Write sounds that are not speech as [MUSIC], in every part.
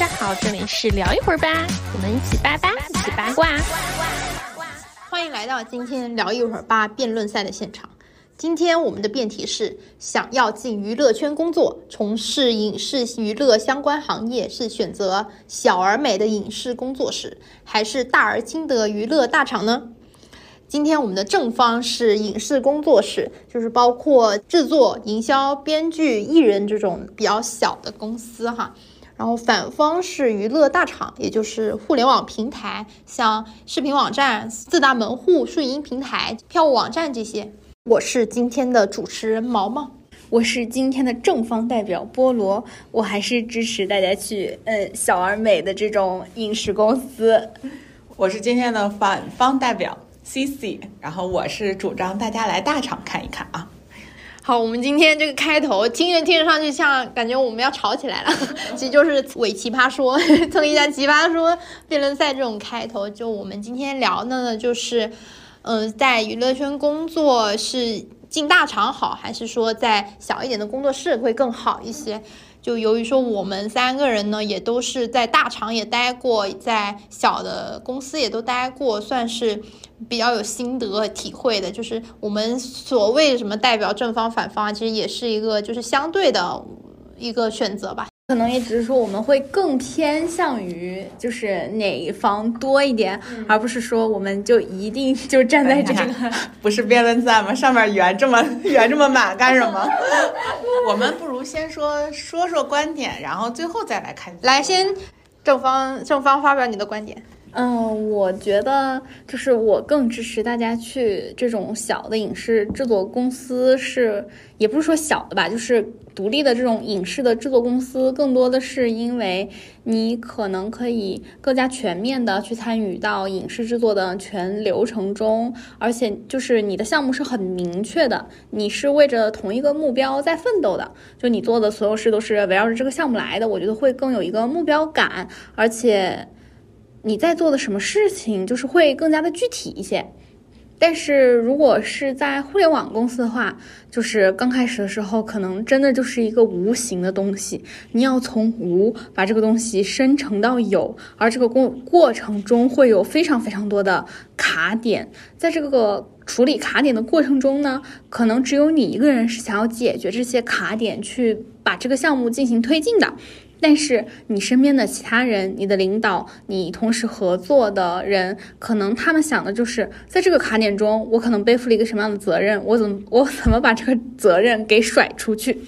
大家好，这里是聊一会儿吧，我们一起八八，一起八卦。欢迎来到今天聊一会儿吧辩论赛的现场。今天我们的辩题是：想要进娱乐圈工作，从事影视娱乐相关行业，是选择小而美的影视工作室，还是大而精的娱乐大厂呢？今天我们的正方是影视工作室，就是包括制作、营销、编剧、艺人这种比较小的公司哈。然后反方是娱乐大厂，也就是互联网平台，像视频网站、四大门户、顺音平台、票务网站这些。我是今天的主持人毛毛，我是今天的正方代表菠萝，我还是支持大家去嗯小而美的这种影视公司。我是今天的反方代表 C C，然后我是主张大家来大厂看一看啊。好，我们今天这个开头听着听着上去像感觉我们要吵起来了，[LAUGHS] 其实就是伪奇葩说蹭一下奇葩说辩论赛这种开头。就我们今天聊的呢，就是，嗯，在娱乐圈工作是进大厂好，还是说在小一点的工作室会更好一些？就由于说我们三个人呢，也都是在大厂也待过，在小的公司也都待过，算是。比较有心得体会的，就是我们所谓什么代表正方反方，其实也是一个就是相对的一个选择吧。可能也只是说我们会更偏向于就是哪一方多一点，而不是说我们就一定 [LAUGHS] 就站在这个。[LAUGHS] 不是辩论赛吗？上面圆这么圆这么满干什么？[LAUGHS] 我们不如先说说说观点，然后最后再来看。来，先正方正方发表你的观点。嗯，我觉得就是我更支持大家去这种小的影视制作公司，是也不是说小的吧，就是独立的这种影视的制作公司，更多的是因为你可能可以更加全面的去参与到影视制作的全流程中，而且就是你的项目是很明确的，你是为着同一个目标在奋斗的，就你做的所有事都是围绕着这个项目来的，我觉得会更有一个目标感，而且。你在做的什么事情，就是会更加的具体一些。但是如果是在互联网公司的话，就是刚开始的时候，可能真的就是一个无形的东西，你要从无把这个东西生成到有，而这个过过程中会有非常非常多的卡点，在这个处理卡点的过程中呢，可能只有你一个人是想要解决这些卡点，去把这个项目进行推进的。但是你身边的其他人，你的领导，你同时合作的人，可能他们想的就是在这个卡点中，我可能背负了一个什么样的责任，我怎么我怎么把这个责任给甩出去？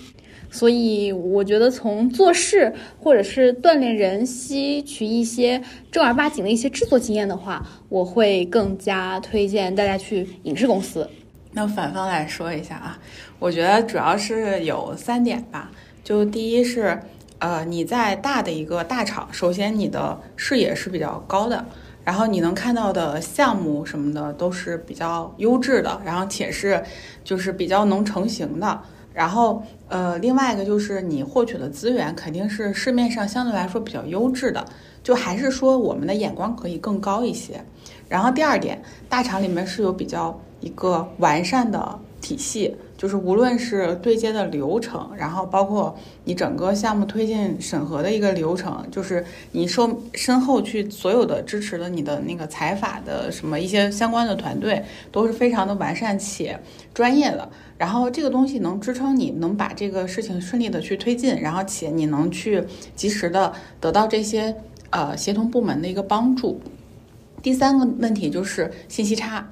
所以我觉得从做事或者是锻炼人吸取一些正儿八经的一些制作经验的话，我会更加推荐大家去影视公司。那反方来说一下啊，我觉得主要是有三点吧，就第一是。呃，你在大的一个大厂，首先你的视野是比较高的，然后你能看到的项目什么的都是比较优质的，然后且是就是比较能成型的。然后呃，另外一个就是你获取的资源肯定是市面上相对来说比较优质的，就还是说我们的眼光可以更高一些。然后第二点，大厂里面是有比较一个完善的体系。就是无论是对接的流程，然后包括你整个项目推进审核的一个流程，就是你受身后去所有的支持的你的那个财法的什么一些相关的团队都是非常的完善且专业的。然后这个东西能支撑你能把这个事情顺利的去推进，然后且你能去及时的得到这些呃协同部门的一个帮助。第三个问题就是信息差，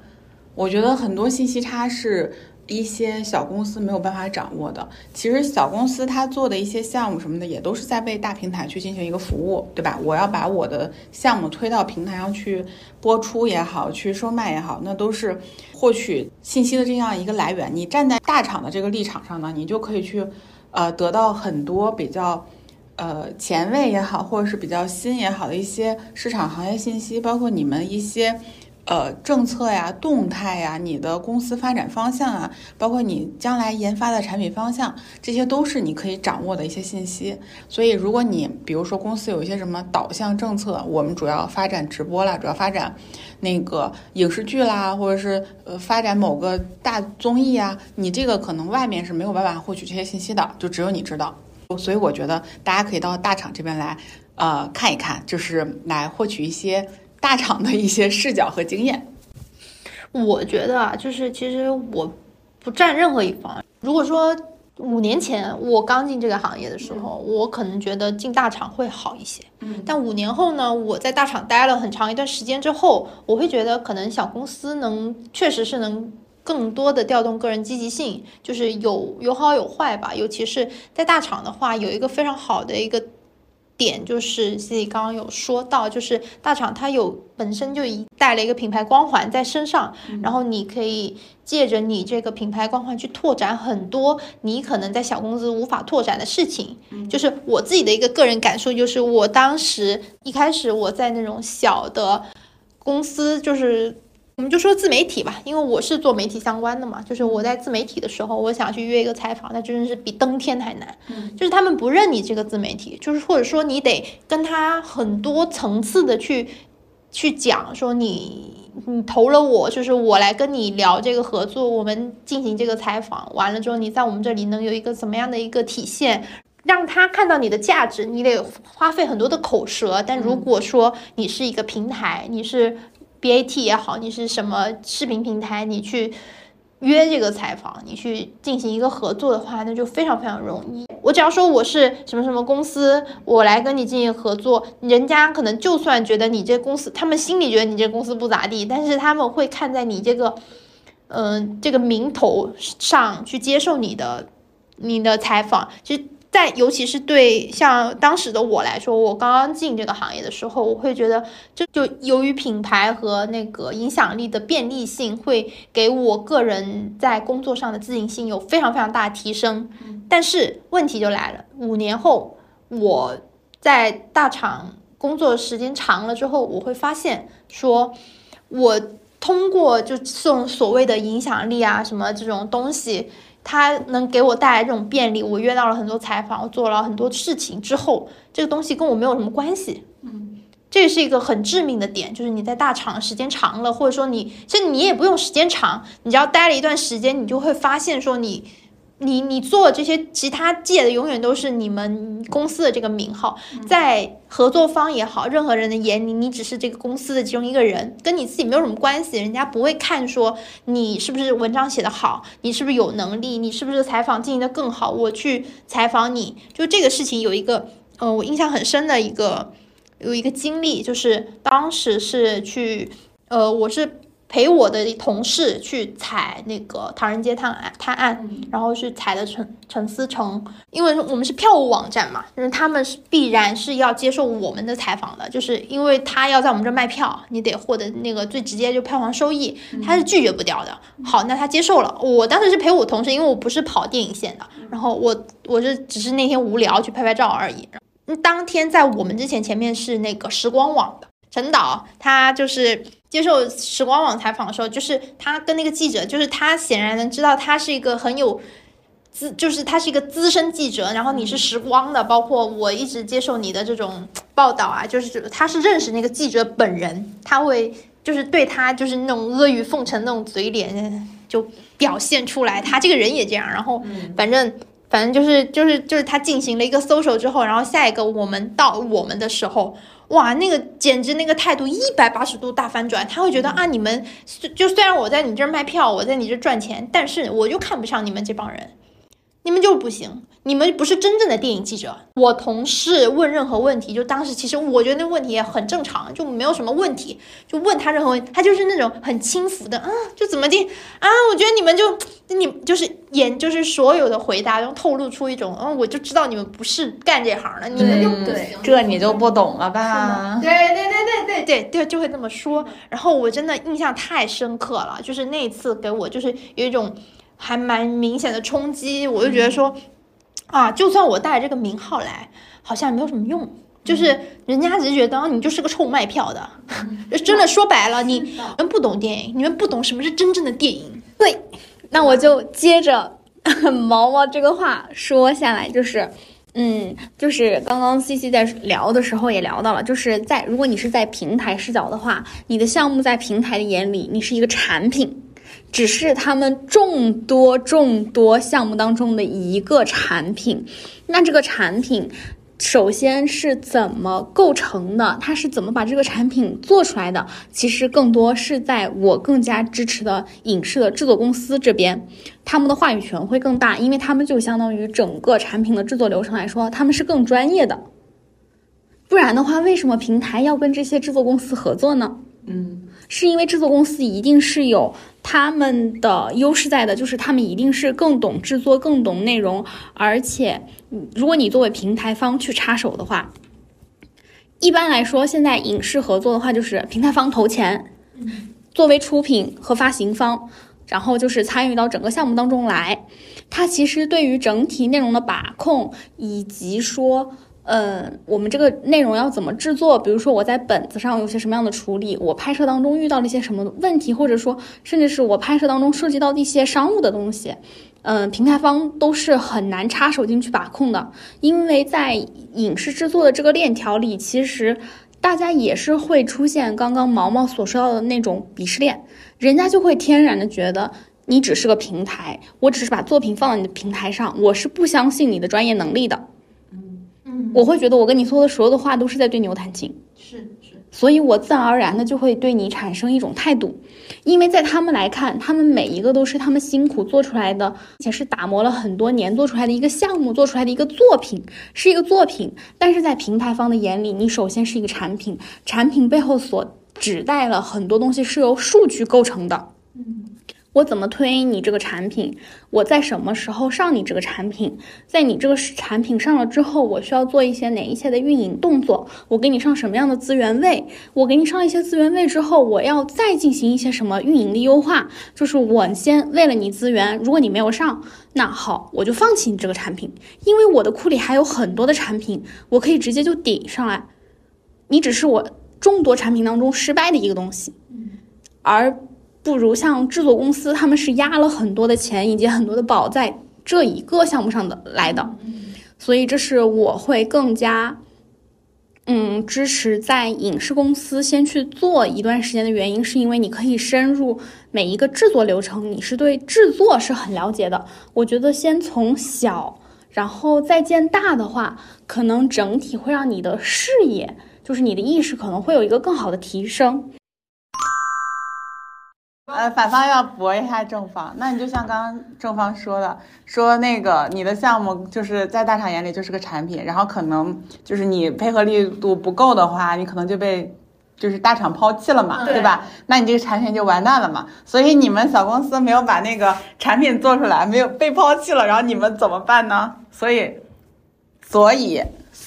我觉得很多信息差是。一些小公司没有办法掌握的，其实小公司它做的一些项目什么的，也都是在为大平台去进行一个服务，对吧？我要把我的项目推到平台上去播出也好，去售卖也好，那都是获取信息的这样一个来源。你站在大厂的这个立场上呢，你就可以去，呃，得到很多比较，呃，前卫也好，或者是比较新也好的一些市场行业信息，包括你们一些。呃，政策呀，动态呀，你的公司发展方向啊，包括你将来研发的产品方向，这些都是你可以掌握的一些信息。所以，如果你比如说公司有一些什么导向政策，我们主要发展直播啦，主要发展那个影视剧啦，或者是呃发展某个大综艺啊，你这个可能外面是没有办法获取这些信息的，就只有你知道。所以我觉得大家可以到大厂这边来，呃，看一看，就是来获取一些大厂的一些视角和经验。我觉得啊，就是其实我不占任何一方。如果说五年前我刚进这个行业的时候，我可能觉得进大厂会好一些。嗯，但五年后呢，我在大厂待了很长一段时间之后，我会觉得可能小公司能确实是能更多的调动个人积极性，就是有有好有坏吧。尤其是在大厂的话，有一个非常好的一个。点就是自己刚刚有说到，就是大厂它有本身就一带了一个品牌光环在身上，然后你可以借着你这个品牌光环去拓展很多你可能在小公司无法拓展的事情。就是我自己的一个个人感受，就是我当时一开始我在那种小的公司，就是。我们就说自媒体吧，因为我是做媒体相关的嘛。就是我在自媒体的时候，我想去约一个采访，那真的是比登天还难。就是他们不认你这个自媒体，就是或者说你得跟他很多层次的去去讲，说你你投了我，就是我来跟你聊这个合作，我们进行这个采访，完了之后你在我们这里能有一个怎么样的一个体现，让他看到你的价值，你得花费很多的口舌。但如果说你是一个平台，你是。B A T 也好，你是什么视频平台？你去约这个采访，你去进行一个合作的话，那就非常非常容易。我只要说我是什么什么公司，我来跟你进行合作，人家可能就算觉得你这公司，他们心里觉得你这公司不咋地，但是他们会看在你这个，嗯，这个名头上去接受你的你的采访，其实。在，尤其是对像当时的我来说，我刚刚进这个行业的时候，我会觉得，这就由于品牌和那个影响力的便利性，会给我个人在工作上的自信心有非常非常大的提升。但是问题就来了，五年后我在大厂工作时间长了之后，我会发现，说我通过就这种所谓的影响力啊，什么这种东西。它能给我带来这种便利，我约到了很多采访，我做了很多事情之后，这个东西跟我没有什么关系。嗯，这是一个很致命的点，就是你在大厂时间长了，或者说你，其实你也不用时间长，你只要待了一段时间，你就会发现说你。你你做这些其他借的永远都是你们公司的这个名号，在合作方也好，任何人的眼里，你只是这个公司的其中一个人，跟你自己没有什么关系。人家不会看说你是不是文章写得好，你是不是有能力，你是不是采访进行的更好。我去采访你就这个事情有一个，呃，我印象很深的一个有一个经历，就是当时是去，呃，我是。陪我的同事去采那个《唐人街探案》探案，然后是采的陈陈思诚，因为我们是票务网站嘛，就是他们是必然是要接受我们的采访的，就是因为他要在我们这卖票，你得获得那个最直接就票房收益，他是拒绝不掉的。好，那他接受了。我当时是陪我同事，因为我不是跑电影线的，然后我我是只是那天无聊去拍拍照而已。当天在我们之前前面是那个时光网的陈导，他就是。接受时光网采访的时候，就是他跟那个记者，就是他显然能知道他是一个很有资，就是他是一个资深记者。然后你是时光的，包括我一直接受你的这种报道啊，就是他是认识那个记者本人，他会就是对他就是那种阿谀奉承那种嘴脸就表现出来，他这个人也这样。然后反正反正就是就是就是他进行了一个搜索之后，然后下一个我们到我们的时候。哇，那个简直那个态度一百八十度大反转，他会觉得啊，你们就虽然我在你这儿卖票，我在你这赚钱，但是我就看不上你们这帮人，你们就是不行。你们不是真正的电影记者。我同事问任何问题，就当时其实我觉得那问题也很正常，就没有什么问题。就问他任何问题，他就是那种很轻浮的啊，就怎么地啊？我觉得你们就你就是演，就是所有的回答都透露出一种，嗯，我就知道你们不是干这行的，你们就不行。这你就不懂了吧？对对对对对对对，就会这么说。然后我真的印象太深刻了，就是那次给我就是有一种还蛮明显的冲击，我就觉得说。啊，就算我带这个名号来，好像也没有什么用。就是人家只是觉得你就是个臭卖票的，[LAUGHS] 真的说白了，你们不懂电影，你们不懂什么是真正的电影。对，那我就接着 [LAUGHS] 毛毛这个话说下来，就是，嗯，就是刚刚 C C 在聊的时候也聊到了，就是在如果你是在平台视角的话，你的项目在平台的眼里，你是一个产品。只是他们众多众多项目当中的一个产品。那这个产品。首先是怎么构成的？它是怎么把这个产品做出来的？其实更多是在我更加支持的影视的制作公司这边，他们的话语权会更大，因为他们就相当于整个产品的制作流程来说，他们是更专业的。不然的话，为什么平台要跟这些制作公司合作呢？嗯，是因为制作公司一定是有他们的优势在的，就是他们一定是更懂制作、更懂内容，而且，如果你作为平台方去插手的话，一般来说，现在影视合作的话，就是平台方投钱，作为出品和发行方，然后就是参与到整个项目当中来，它其实对于整体内容的把控以及说。嗯，我们这个内容要怎么制作？比如说我在本子上有些什么样的处理，我拍摄当中遇到了一些什么问题，或者说甚至是我拍摄当中涉及到的一些商务的东西，嗯，平台方都是很难插手进去把控的，因为在影视制作的这个链条里，其实大家也是会出现刚刚毛毛所说到的那种鄙视链，人家就会天然的觉得你只是个平台，我只是把作品放到你的平台上，我是不相信你的专业能力的。我会觉得我跟你说的所有的话都是在对牛弹琴，是是，所以我自然而然的就会对你产生一种态度，因为在他们来看，他们每一个都是他们辛苦做出来的，而且是打磨了很多年做出来的一个项目，做出来的一个作品，是一个作品。但是在平台方的眼里，你首先是一个产品，产品背后所指代了很多东西是由数据构成的。嗯。我怎么推你这个产品？我在什么时候上你这个产品？在你这个产品上了之后，我需要做一些哪一些的运营动作？我给你上什么样的资源位？我给你上一些资源位之后，我要再进行一些什么运营的优化？就是我先为了你资源，如果你没有上，那好，我就放弃你这个产品，因为我的库里还有很多的产品，我可以直接就顶上来。你只是我众多产品当中失败的一个东西，而。不如像制作公司，他们是压了很多的钱以及很多的宝在这一个项目上的来的，所以这是我会更加，嗯，支持在影视公司先去做一段时间的原因，是因为你可以深入每一个制作流程，你是对制作是很了解的。我觉得先从小，然后再见大的话，可能整体会让你的视野，就是你的意识可能会有一个更好的提升。呃，反方要驳一下正方，那你就像刚刚正方说的，说那个你的项目就是在大厂眼里就是个产品，然后可能就是你配合力度不够的话，你可能就被就是大厂抛弃了嘛，对吧？那你这个产品就完蛋了嘛。所以你们小公司没有把那个产品做出来，没有被抛弃了，然后你们怎么办呢？所以，所以，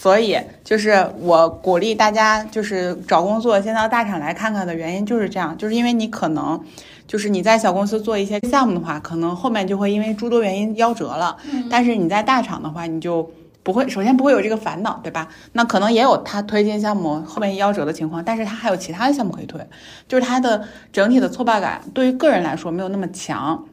所以就是我鼓励大家就是找工作先到大厂来看看的原因就是这样，就是因为你可能。就是你在小公司做一些项目的话，可能后面就会因为诸多原因夭折了。但是你在大厂的话，你就不会，首先不会有这个烦恼，对吧？那可能也有他推进项目后面夭折的情况，但是他还有其他的项目可以推，就是他的整体的挫败感对于个人来说没有那么强。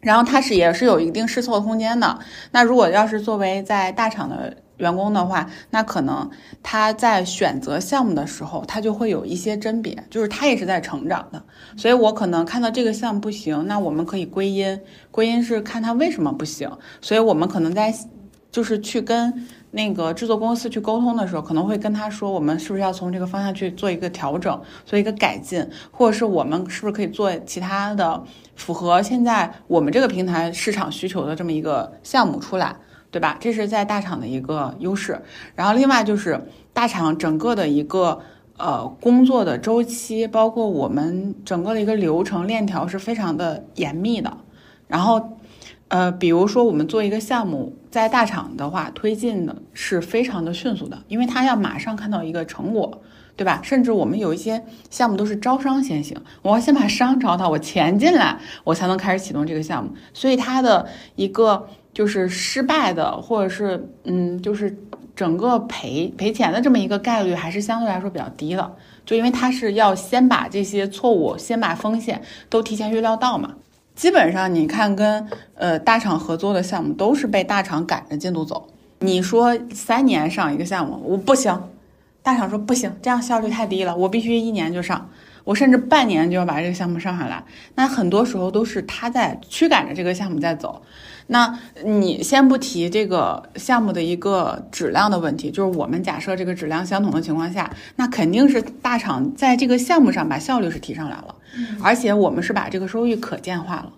然后他是也是有一定试错空间的。那如果要是作为在大厂的。员工的话，那可能他在选择项目的时候，他就会有一些甄别，就是他也是在成长的。所以我可能看到这个项目不行，那我们可以归因，归因是看他为什么不行。所以我们可能在就是去跟那个制作公司去沟通的时候，可能会跟他说，我们是不是要从这个方向去做一个调整，做一个改进，或者是我们是不是可以做其他的符合现在我们这个平台市场需求的这么一个项目出来。对吧？这是在大厂的一个优势。然后另外就是大厂整个的一个呃工作的周期，包括我们整个的一个流程链条是非常的严密的。然后呃，比如说我们做一个项目，在大厂的话推进的是非常的迅速的，因为他要马上看到一个成果，对吧？甚至我们有一些项目都是招商先行，我要先把商招到，我钱进来，我才能开始启动这个项目。所以它的一个。就是失败的，或者是嗯，就是整个赔赔钱的这么一个概率，还是相对来说比较低的。就因为他是要先把这些错误、先把风险都提前预料到嘛。基本上你看，跟呃大厂合作的项目都是被大厂赶着进度走。你说三年上一个项目，我不行，大厂说不行，这样效率太低了，我必须一年就上。我甚至半年就要把这个项目上下来。那很多时候都是他在驱赶着这个项目在走。那你先不提这个项目的一个质量的问题，就是我们假设这个质量相同的情况下，那肯定是大厂在这个项目上把效率是提上来了，而且我们是把这个收益可见化了，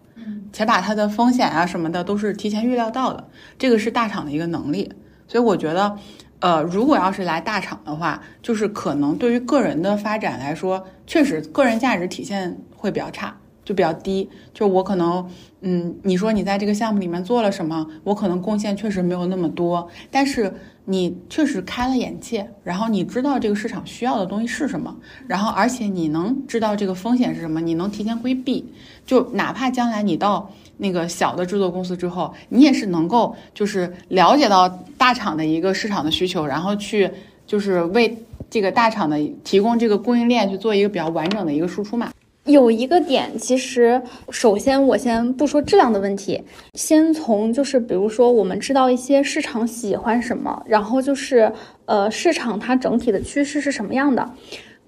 且把它的风险啊什么的都是提前预料到的，这个是大厂的一个能力。所以我觉得，呃，如果要是来大厂的话，就是可能对于个人的发展来说，确实个人价值体现会比较差。就比较低，就我可能，嗯，你说你在这个项目里面做了什么，我可能贡献确实没有那么多，但是你确实开了眼界，然后你知道这个市场需要的东西是什么，然后而且你能知道这个风险是什么，你能提前规避，就哪怕将来你到那个小的制作公司之后，你也是能够就是了解到大厂的一个市场的需求，然后去就是为这个大厂的提供这个供应链去做一个比较完整的一个输出嘛。有一个点，其实首先我先不说质量的问题，先从就是比如说我们知道一些市场喜欢什么，然后就是呃市场它整体的趋势是什么样的，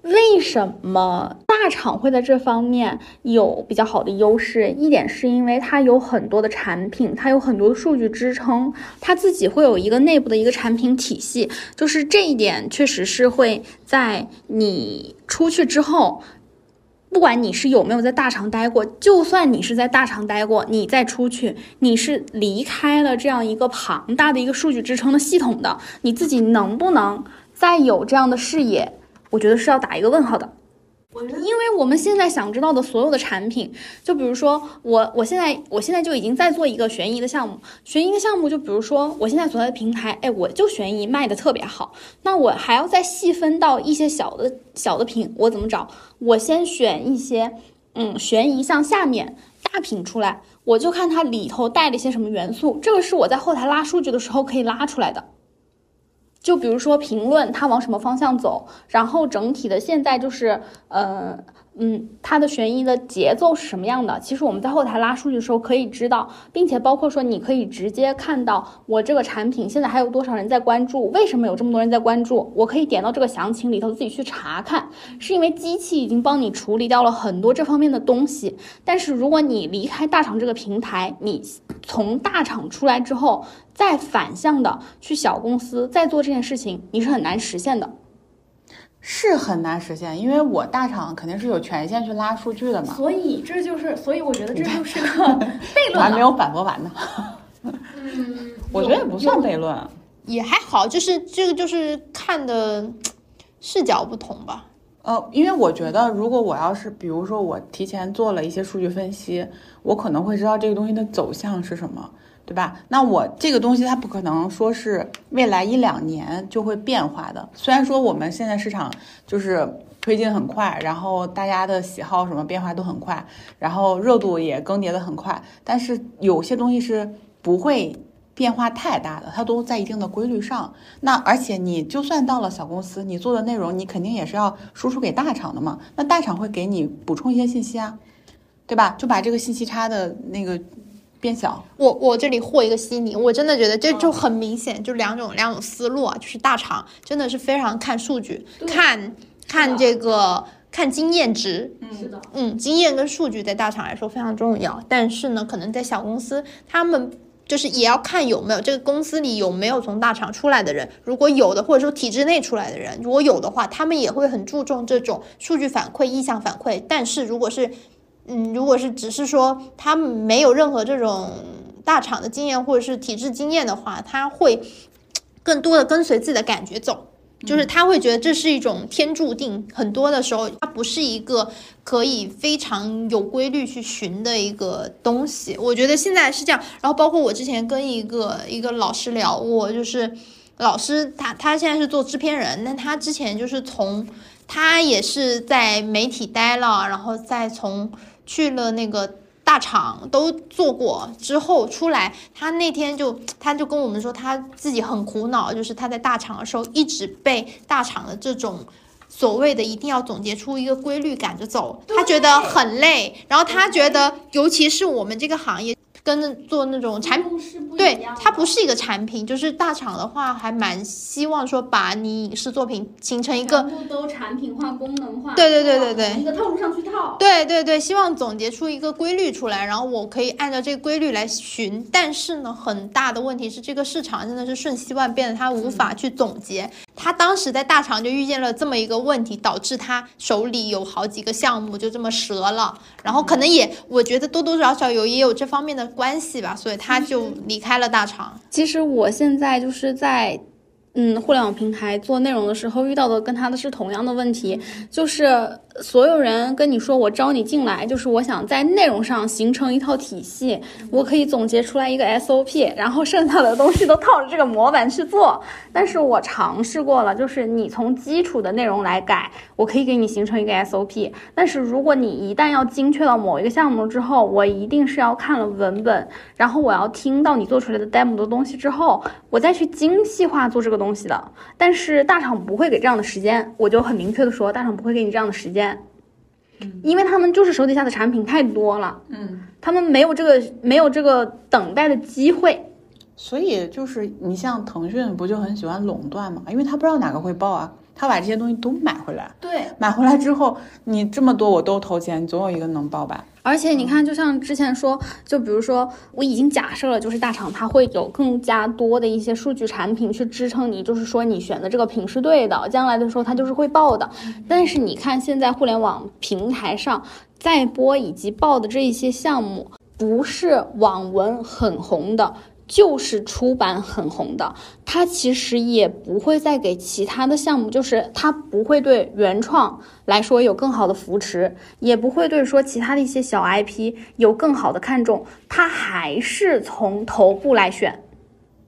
为什么大厂会在这方面有比较好的优势？一点是因为它有很多的产品，它有很多的数据支撑，它自己会有一个内部的一个产品体系，就是这一点确实是会在你出去之后。不管你是有没有在大厂待过，就算你是在大厂待过，你再出去，你是离开了这样一个庞大的一个数据支撑的系统的，你自己能不能再有这样的视野？我觉得是要打一个问号的。因为我们现在想知道的所有的产品，就比如说我，我现在我现在就已经在做一个悬疑的项目，悬疑的项目就比如说我现在所在的平台，哎，我就悬疑卖的特别好，那我还要再细分到一些小的小的品，我怎么找？我先选一些，嗯，悬疑向下面大品出来，我就看它里头带了一些什么元素，这个是我在后台拉数据的时候可以拉出来的。就比如说评论它往什么方向走，然后整体的现在就是，呃。嗯，它的悬疑的节奏是什么样的？其实我们在后台拉数据的时候可以知道，并且包括说你可以直接看到我这个产品现在还有多少人在关注，为什么有这么多人在关注？我可以点到这个详情里头自己去查看，是因为机器已经帮你处理掉了很多这方面的东西。但是如果你离开大厂这个平台，你从大厂出来之后，再反向的去小公司再做这件事情，你是很难实现的。是很难实现，因为我大厂肯定是有权限去拉数据的嘛。所以这就是，所以我觉得这就是个悖论。还没有反驳完呢。嗯，我觉得也不算悖论，也还好，就是这个就是看的视角不同吧。呃，因为我觉得，如果我要是比如说我提前做了一些数据分析，我可能会知道这个东西的走向是什么。对吧？那我这个东西它不可能说是未来一两年就会变化的。虽然说我们现在市场就是推进很快，然后大家的喜好什么变化都很快，然后热度也更迭的很快，但是有些东西是不会变化太大的，它都在一定的规律上。那而且你就算到了小公司，你做的内容你肯定也是要输出给大厂的嘛。那大厂会给你补充一些信息啊，对吧？就把这个信息差的那个。变小，我我这里和一个悉尼，我真的觉得这就很明显，就两种两种思路啊，就是大厂真的是非常看数据，看看这个看经验值，嗯，是的，嗯，经验跟数据在大厂来说非常重要，但是呢，可能在小公司，他们就是也要看有没有这个公司里有没有从大厂出来的人，如果有的，或者说体制内出来的人，如果有的话，他们也会很注重这种数据反馈、意向反馈，但是如果是嗯，如果是只是说他没有任何这种大厂的经验或者是体制经验的话，他会更多的跟随自己的感觉走，就是他会觉得这是一种天注定。很多的时候，它不是一个可以非常有规律去寻的一个东西。我觉得现在是这样。然后包括我之前跟一个一个老师聊过，就是老师他他现在是做制片人，那他之前就是从他也是在媒体待了，然后再从。去了那个大厂都做过之后出来，他那天就他就跟我们说他自己很苦恼，就是他在大厂的时候一直被大厂的这种所谓的一定要总结出一个规律赶着走，他觉得很累。然后他觉得，尤其是我们这个行业，跟做那种产公司不一对，它不是一个产品，就是大厂的话还蛮希望说把你影视作品形成一个全部都产品化、功能化，对对对对对一个套路上去套。对对对，希望总结出一个规律出来，然后我可以按照这个规律来寻。但是呢，很大的问题是这个市场真的是瞬息万变的，它无法去总结。他当时在大厂就遇见了这么一个问题，导致他手里有好几个项目就这么折了。然后可能也，我觉得多多少少有也有这方面的关系吧，所以他就离开了大厂。其实我现在就是在。嗯，互联网平台做内容的时候遇到的跟他的是同样的问题，就是所有人跟你说我招你进来，就是我想在内容上形成一套体系，我可以总结出来一个 SOP，然后剩下的东西都套着这个模板去做。但是我尝试过了，就是你从基础的内容来改，我可以给你形成一个 SOP。但是如果你一旦要精确到某一个项目之后，我一定是要看了文本，然后我要听到你做出来的 demo 的东西之后，我再去精细化做这个东西的。但是大厂不会给这样的时间，我就很明确的说，大厂不会给你这样的时间。因为他们就是手底下的产品太多了，嗯，他们没有这个没有这个等待的机会。所以就是你像腾讯不就很喜欢垄断嘛？因为他不知道哪个会爆啊，他把这些东西都买回来，对，买回来之后你这么多我都投钱，总有一个能爆吧？而且你看，就像之前说，就比如说，我已经假设了，就是大厂它会有更加多的一些数据产品去支撑你，就是说你选的这个品是对的，将来的时候它就是会爆的。但是你看现在互联网平台上在播以及爆的这一些项目，不是网文很红的。就是出版很红的，它其实也不会再给其他的项目，就是它不会对原创来说有更好的扶持，也不会对说其他的一些小 IP 有更好的看重，它还是从头部来选。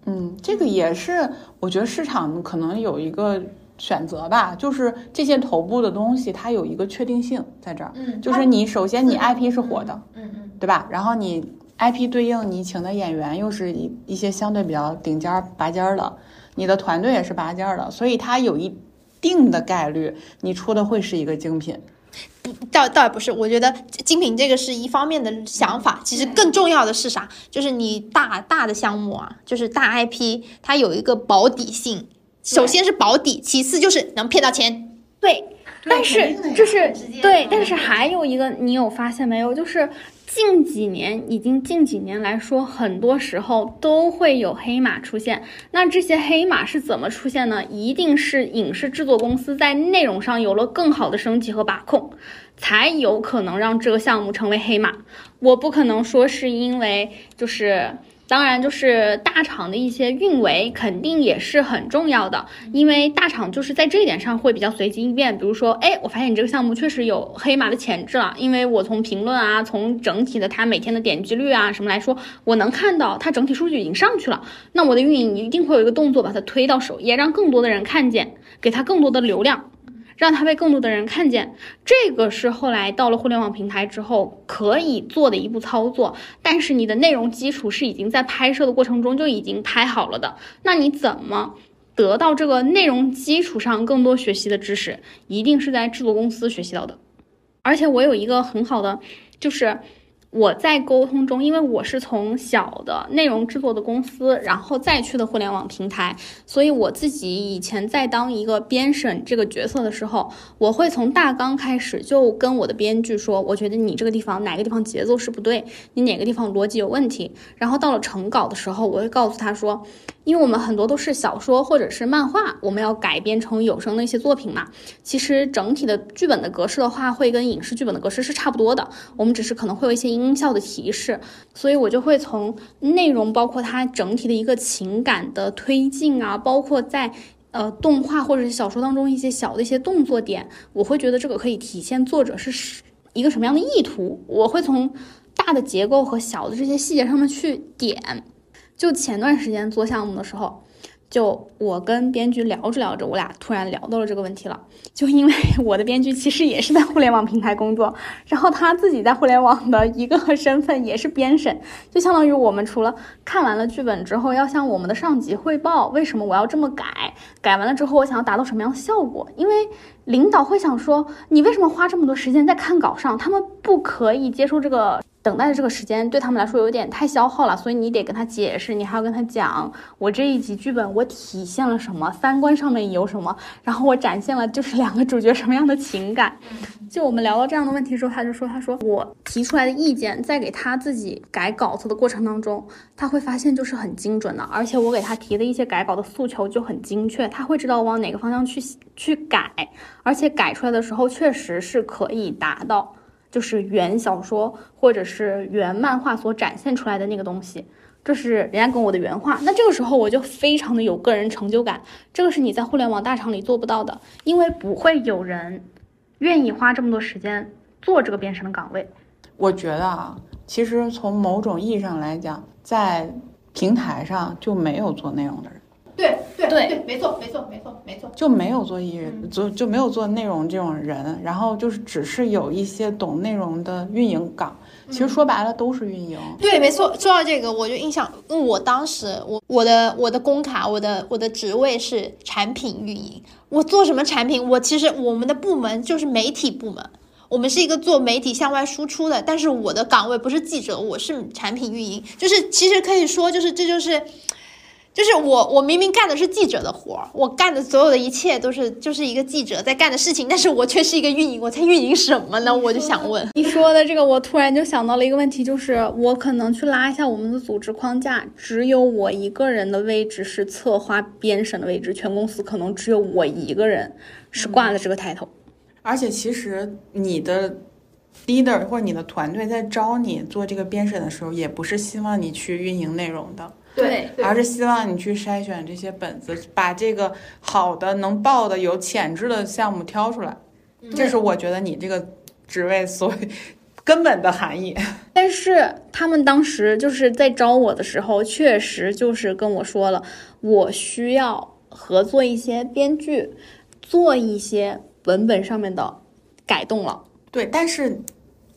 嗯，这个也是，我觉得市场可能有一个选择吧，就是这些头部的东西，它有一个确定性在这儿，嗯就是你首先你 IP 是火的，嗯嗯，对吧？然后你 IP 对应你请的演员又是一一些相对比较顶尖儿拔尖儿的，你的团队也是拔尖儿的，所以它有一定的概率你出的会是一个精品。倒倒也不是，我觉得精品这个是一方面的想法，其实更重要的是啥？就是你大大的项目啊，就是大 IP，它有一个保底性，首先是保底，其次就是能骗到钱。对，但是就是对，但是还有一个，你有发现没有？就是近几年，已经近几年来说，很多时候都会有黑马出现。那这些黑马是怎么出现呢？一定是影视制作公司在内容上有了更好的升级和把控，才有可能让这个项目成为黑马。我不可能说是因为就是。当然，就是大厂的一些运维肯定也是很重要的，因为大厂就是在这一点上会比较随机应变。比如说，哎，我发现你这个项目确实有黑马的潜质了，因为我从评论啊，从整体的它每天的点击率啊什么来说，我能看到它整体数据已经上去了。那我的运营一定会有一个动作，把它推到首页，让更多的人看见，给它更多的流量。让它被更多的人看见，这个是后来到了互联网平台之后可以做的一步操作。但是你的内容基础是已经在拍摄的过程中就已经拍好了的，那你怎么得到这个内容基础上更多学习的知识？一定是在制作公司学习到的。而且我有一个很好的，就是。我在沟通中，因为我是从小的内容制作的公司，然后再去的互联网平台，所以我自己以前在当一个编审这个角色的时候，我会从大纲开始就跟我的编剧说，我觉得你这个地方哪个地方节奏是不对，你哪个地方逻辑有问题。然后到了成稿的时候，我会告诉他说，因为我们很多都是小说或者是漫画，我们要改编成有声的一些作品嘛，其实整体的剧本的格式的话，会跟影视剧本的格式是差不多的，我们只是可能会有一些音效的提示，所以我就会从内容，包括它整体的一个情感的推进啊，包括在呃动画或者是小说当中一些小的一些动作点，我会觉得这个可以体现作者是一个什么样的意图，我会从大的结构和小的这些细节上面去点。就前段时间做项目的时候。就我跟编剧聊着聊着，我俩突然聊到了这个问题了。就因为 [LAUGHS] 我的编剧其实也是在互联网平台工作，然后他自己在互联网的一个身份也是编审，就相当于我们除了看完了剧本之后，要向我们的上级汇报为什么我要这么改，改完了之后我想要达到什么样的效果。因为领导会想说，你为什么花这么多时间在看稿上？他们不可以接受这个。等待的这个时间对他们来说有点太消耗了，所以你得跟他解释，你还要跟他讲我这一集剧本我体现了什么，三观上面有什么，然后我展现了就是两个主角什么样的情感。就我们聊到这样的问题的时候，他就说，他说我提出来的意见，在给他自己改稿子的过程当中，他会发现就是很精准的，而且我给他提的一些改稿的诉求就很精确，他会知道往哪个方向去去改，而且改出来的时候确实是可以达到。就是原小说或者是原漫画所展现出来的那个东西，这是人家跟我的原话。那这个时候我就非常的有个人成就感，这个是你在互联网大厂里做不到的，因为不会有人愿意花这么多时间做这个编程的岗位。我觉得啊，其实从某种意义上来讲，在平台上就没有做内容的人。对对对，没错没错没错没错，就没有做艺人，就就没有做内容这种人，然后就是只是有一些懂内容的运营岗，其实说白了都是运营。对，没错。说到这个，我就印象，因为我当时我我的我的工卡，我的我的职位是产品运营。我做什么产品？我其实我们的部门就是媒体部门，我们是一个做媒体向外输出的，但是我的岗位不是记者，我是产品运营，就是其实可以说就是这就是。就是我，我明明干的是记者的活儿，我干的所有的一切都是就是一个记者在干的事情，但是我却是一个运营，我在运营什么呢？我就想问你说的这个，我突然就想到了一个问题，就是我可能去拉一下我们的组织框架，只有我一个人的位置是策划编审的位置，全公司可能只有我一个人是挂了这个抬头，而且其实你的 leader 或者你的团队在招你做这个编审的时候，也不是希望你去运营内容的。对，而是希望你去筛选这些本子，把这个好的、能报的、有潜质的项目挑出来。这是我觉得你这个职位所根本的含义。[LAUGHS] 但是他们当时就是在招我的时候，确实就是跟我说了，我需要合作一些编剧，做一些文本上面的改动了。对，但是。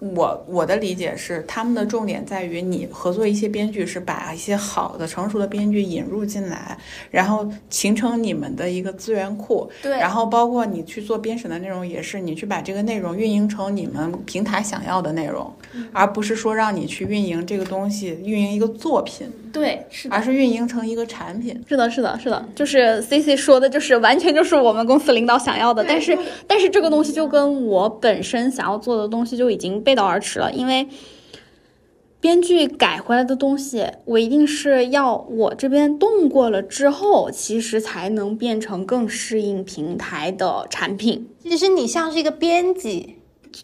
我我的理解是，他们的重点在于你合作一些编剧，是把一些好的成熟的编剧引入进来，然后形成你们的一个资源库。对，然后包括你去做编审的内容，也是你去把这个内容运营成你们平台想要的内容，而不是说让你去运营这个东西，运营一个作品。对，是，而是运营成一个产品。是的，是的，是的，就是 C C 说的，就是完全就是我们公司领导想要的。但是，但是这个东西就跟我本身想要做的东西就已经背道而驰了。因为编剧改回来的东西，我一定是要我这边动过了之后，其实才能变成更适应平台的产品。其实你像是一个编辑，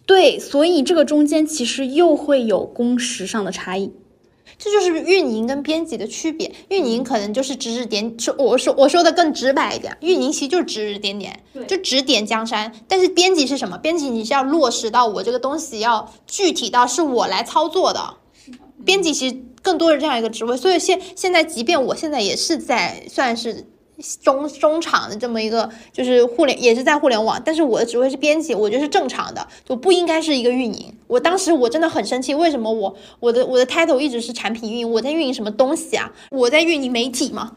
对，所以这个中间其实又会有工时上的差异。这就是运营跟编辑的区别，运营可能就是指指点，说我说我说的更直白一点，运营其实就是指指点点，就指点江山。但是编辑是什么？编辑你是要落实到我这个东西，要具体到是我来操作的。编辑其实更多是这样一个职位，所以现现在即便我现在也是在算是。中中场的这么一个就是互联也是在互联网，但是我的职位是编辑，我觉得是正常的，就不应该是一个运营。我当时我真的很生气，为什么我我的我的 title 一直是产品运营？我在运营什么东西啊？我在运营媒体吗？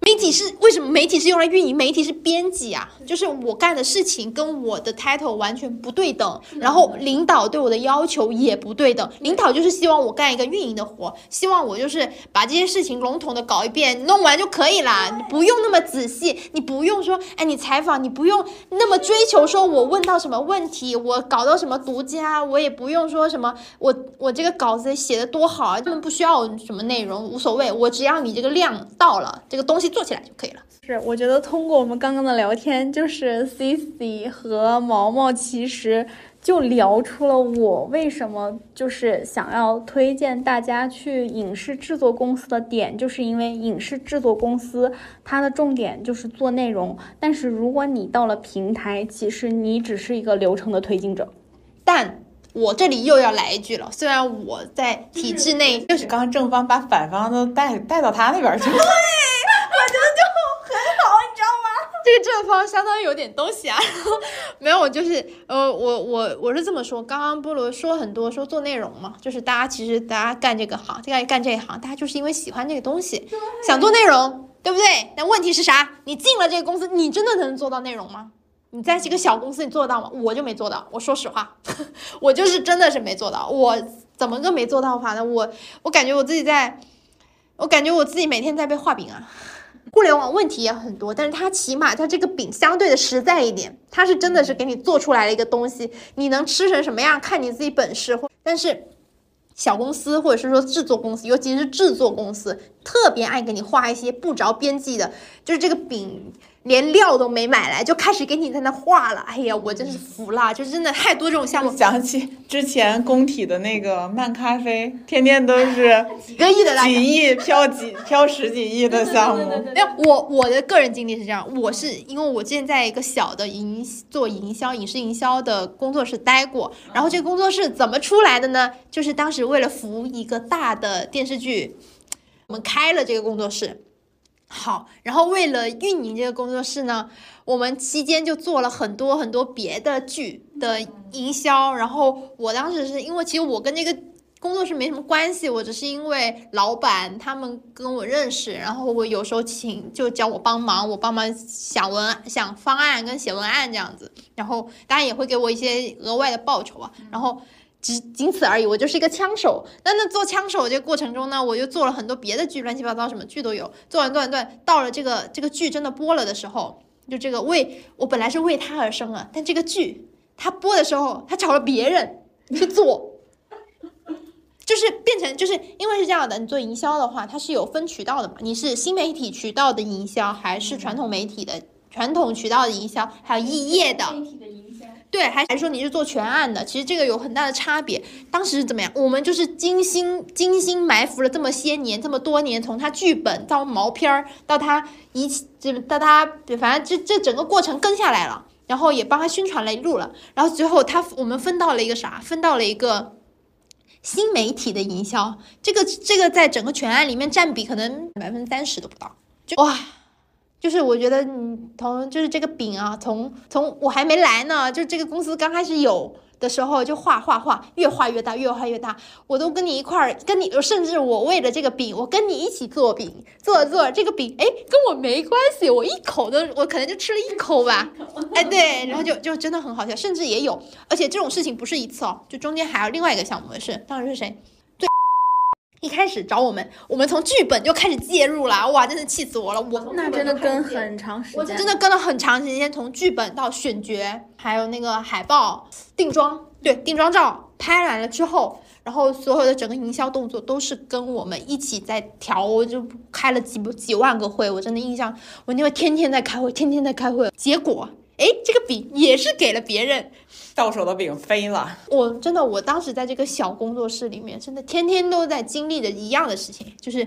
媒体是为什么？媒体是用来运营，媒体是编辑啊，就是我干的事情跟我的 title 完全不对等，然后领导对我的要求也不对等。领导就是希望我干一个运营的活，希望我就是把这些事情笼统的搞一遍，弄完就可以啦，你不用那么仔细，你不用说，哎，你采访你不用那么追求，说我问到什么问题，我搞到什么独家，我也不用说什么，我我这个稿子写的多好啊，根本不需要什么内容，无所谓，我只要你这个量到了，这个东西。做起来就可以了。是，我觉得通过我们刚刚的聊天，就是 C C 和毛毛其实就聊出了我为什么就是想要推荐大家去影视制作公司的点，就是因为影视制作公司它的重点就是做内容，但是如果你到了平台，其实你只是一个流程的推进者。但我这里又要来一句了，虽然我在体制内，就是刚刚正方把反方都带带到他那边去了。我 [LAUGHS] 觉得就很好，你知道吗？这个正方相当于有点东西啊。[LAUGHS] 没有，我就是呃，我我我是这么说。刚刚菠萝说很多，说做内容嘛，就是大家其实大家干这个行，干干这一行，大家就是因为喜欢这个东西，想做内容，对不对？那问题是啥？你进了这个公司，你真的能做到内容吗？你在这个小公司，你做得到吗？我就没做到。我说实话，[LAUGHS] 我就是真的是没做到。我怎么个没做到法呢？我我感觉我自己在，我感觉我自己每天在被画饼啊。互联网问题也很多，但是它起码它这个饼相对的实在一点，它是真的是给你做出来了一个东西，你能吃成什么样看你自己本事。或但是小公司或者是说制作公司，尤其是制作公司，特别爱给你画一些不着边际的，就是这个饼。连料都没买来就开始给你在那画了，哎呀，我真是服了，就真的太多这种项目。想起之前工体的那个漫咖啡，天天都是 [LAUGHS] 几个亿的，几亿飘几飘十几亿的项目。没有，我我的个人经历是这样，我是因为我之前在一个小的营做营销、影视营销的工作室待过，然后这个工作室怎么出来的呢？就是当时为了服务一个大的电视剧，我们开了这个工作室。好，然后为了运营这个工作室呢，我们期间就做了很多很多别的剧的营销。然后我当时是因为其实我跟这个工作室没什么关系，我只是因为老板他们跟我认识，然后我有时候请就叫我帮忙，我帮忙想文想方案跟写文案这样子。然后当然也会给我一些额外的报酬啊。然后。只仅此而已，我就是一个枪手。那那做枪手这个过程中呢，我又做了很多别的剧，乱七八糟什么剧都有。做完做完，到了这个这个剧真的播了的时候，就这个为我本来是为他而生啊，但这个剧他播的时候，他找了别人去做，就是变成就是因为是这样的，你做营销的话，它是有分渠道的嘛，你是新媒体渠道的营销，还是传统媒体的传统渠道的营销，还有异业的。对，还还说你是做全案的，其实这个有很大的差别。当时是怎么样？我们就是精心精心埋伏了这么些年，这么多年，从他剧本到毛片儿，到他一就到他，反正这这整个过程跟下来了，然后也帮他宣传了一路了，然后最后他我们分到了一个啥？分到了一个新媒体的营销，这个这个在整个全案里面占比可能百分之三十都不到，哇。就是我觉得你从就是这个饼啊，从从我还没来呢，就这个公司刚开始有的时候就画画画，越画越大，越画越大。我都跟你一块儿，跟你甚至我为了这个饼，我跟你一起做饼，做着做着这个饼，哎，跟我没关系，我一口都我可能就吃了一口吧，哎对，然后就就真的很好笑，甚至也有，而且这种事情不是一次哦，就中间还有另外一个项目是，当时是谁？一开始找我们，我们从剧本就开始介入了，哇，真的气死我了！我那真的跟很长时间，真的跟了很长时间，从剧本到选角，还有那个海报定妆，对，定妆照拍完了之后，然后所有的整个营销动作都是跟我们一起在调，我就开了几几万个会，我真的印象，我那会天天在开会，天天在开会，结果。哎，这个饼也是给了别人，到手的饼飞了。我真的，我当时在这个小工作室里面，真的天天都在经历着一样的事情，就是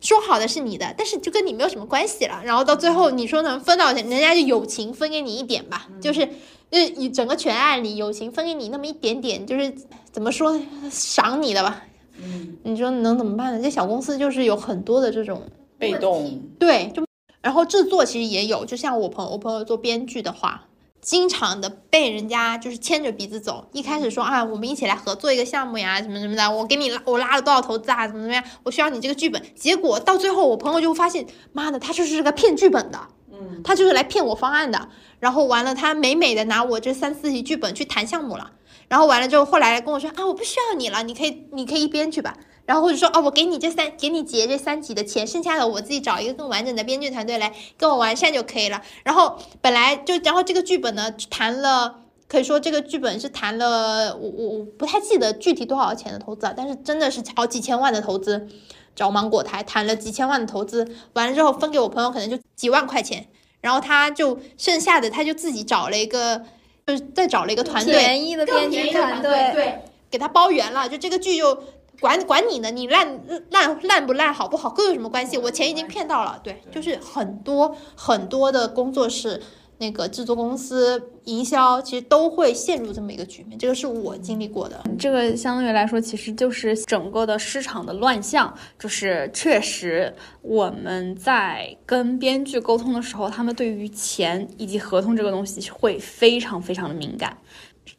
说好的是你的，但是就跟你没有什么关系了。然后到最后你说能分到钱，人家就友情分给你一点吧，就是呃，以整个全案里友情分给你那么一点点，就是怎么说赏你的吧。嗯，你说能怎么办呢？这小公司就是有很多的这种被动，对，就。然后制作其实也有，就像我朋我朋友做编剧的话，经常的被人家就是牵着鼻子走。一开始说啊，我们一起来合作一个项目呀，什么什么的，我给你拉我拉了多少投资啊，怎么怎么样，我需要你这个剧本。结果到最后，我朋友就发现，妈的，他就是个骗剧本的，嗯，他就是来骗我方案的。然后完了，他美美的拿我这三四集剧本去谈项目了。然后完了之后，后来跟我说啊，我不需要你了，你可以你可以一边去吧。然后或者说哦，我给你这三，给你结这三集的钱，剩下的我自己找一个更完整的编剧团队来跟我完善就可以了。然后本来就，然后这个剧本呢谈了，可以说这个剧本是谈了，我我我不太记得具体多少钱的投资啊，但是真的是好几千万的投资，找芒果台谈了几千万的投资，完了之后分给我朋友可能就几万块钱，然后他就剩下的他就自己找了一个，就是再找了一个团队，便宜的编剧团队，对，给他包圆了，就这个剧就。管管你呢，你烂烂烂不烂，好不好，跟我有什么关系？我钱已经骗到了，对，就是很多很多的工作室、那个制作公司、营销，其实都会陷入这么一个局面。这个是我经历过的。这个相对来说，其实就是整个的市场的乱象。就是确实，我们在跟编剧沟通的时候，他们对于钱以及合同这个东西会非常非常的敏感。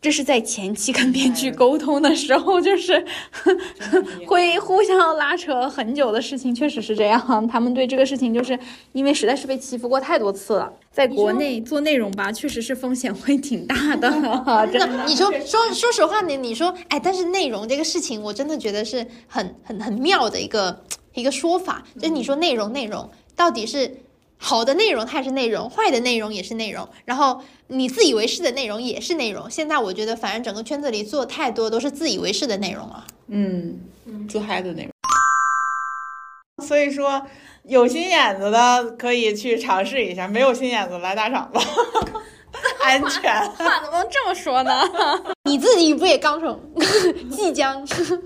这是在前期跟编剧沟通的时候，就是 [LAUGHS] 会互相拉扯很久的事情，确实是这样。他们对这个事情，就是因为实在是被欺负过太多次了，在国内做内容吧，确实是风险会挺大的。[LAUGHS] 真的，你说说说实话，你你说，哎，但是内容这个事情，我真的觉得是很很很妙的一个一个说法，就是你说内容内容到底是。好的内容它也是内容，坏的内容也是内容，然后你自以为是的内容也是内容。现在我觉得，反正整个圈子里做太多都是自以为是的内容了。嗯，自嗨的内容。所以说，有心眼子的可以去尝试一下，没有心眼子来大厂吧，[LAUGHS] 安全。话怎么能这么说呢？[LAUGHS] 你自己不也刚从 [LAUGHS] 即将？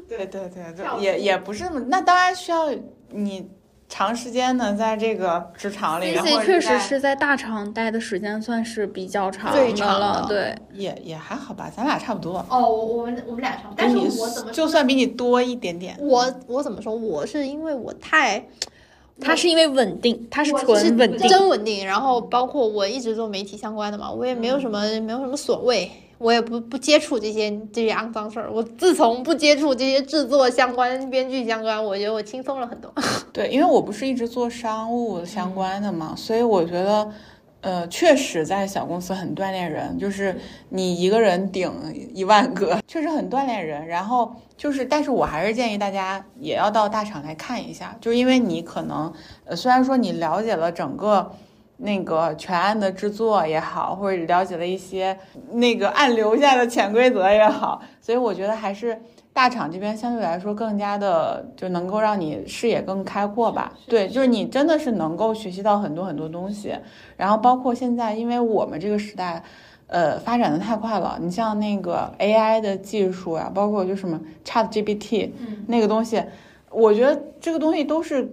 对对对对，也也不是那么，那当然需要你。长时间的在这个职场里，确实是在大厂待的时间算是比较长的了。对，也也还好吧，咱俩差不多。哦，我我们我们俩差不多，但是我怎么就算比你多一点点？我我怎么说？我是因为我太，他是因为稳定，他是纯稳定，真稳定。然后包括我一直做媒体相关的嘛，我也没有什么没有什么所谓。我也不不接触这些这些肮脏事儿。我自从不接触这些制作相关、编剧相关，我觉得我轻松了很多。[LAUGHS] 对，因为我不是一直做商务相关的嘛，所以我觉得，呃，确实在小公司很锻炼人，就是你一个人顶一万个，[LAUGHS] 确实很锻炼人。然后就是，但是我还是建议大家也要到大厂来看一下，就是因为你可能，呃，虽然说你了解了整个。那个全案的制作也好，或者了解了一些那个暗留下的潜规则也好，所以我觉得还是大厂这边相对来说更加的就能够让你视野更开阔吧。对，就是你真的是能够学习到很多很多东西。然后包括现在，因为我们这个时代，呃，发展的太快了。你像那个 AI 的技术啊，包括就什么 ChatGPT，那个东西，我觉得这个东西都是。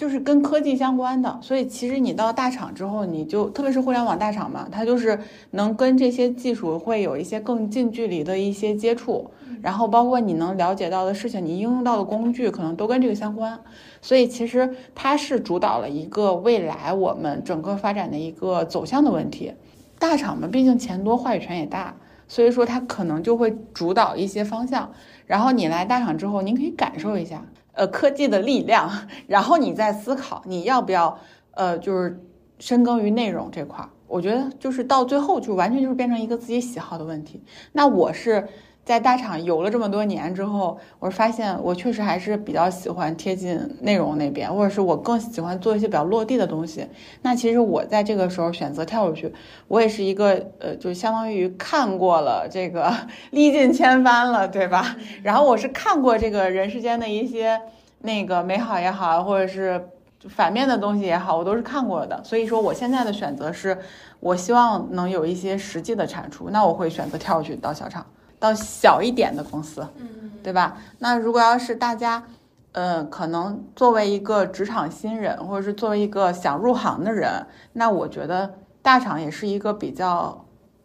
就是跟科技相关的，所以其实你到大厂之后，你就特别是互联网大厂嘛，它就是能跟这些技术会有一些更近距离的一些接触，然后包括你能了解到的事情，你应用到的工具可能都跟这个相关，所以其实它是主导了一个未来我们整个发展的一个走向的问题。大厂嘛，毕竟钱多，话语权也大，所以说它可能就会主导一些方向。然后你来大厂之后，您可以感受一下。呃，科技的力量，然后你再思考你要不要，呃，就是深耕于内容这块儿。我觉得就是到最后就完全就是变成一个自己喜好的问题。那我是。在大厂游了这么多年之后，我发现我确实还是比较喜欢贴近内容那边，或者是我更喜欢做一些比较落地的东西。那其实我在这个时候选择跳出去，我也是一个呃，就相当于看过了这个 [LAUGHS] 历尽千帆了，对吧？然后我是看过这个人世间的一些那个美好也好，或者是反面的东西也好，我都是看过的。所以说，我现在的选择是，我希望能有一些实际的产出，那我会选择跳出去到小厂。到小一点的公司，嗯，对吧？那如果要是大家，呃，可能作为一个职场新人，或者是作为一个想入行的人，那我觉得大厂也是一个比较，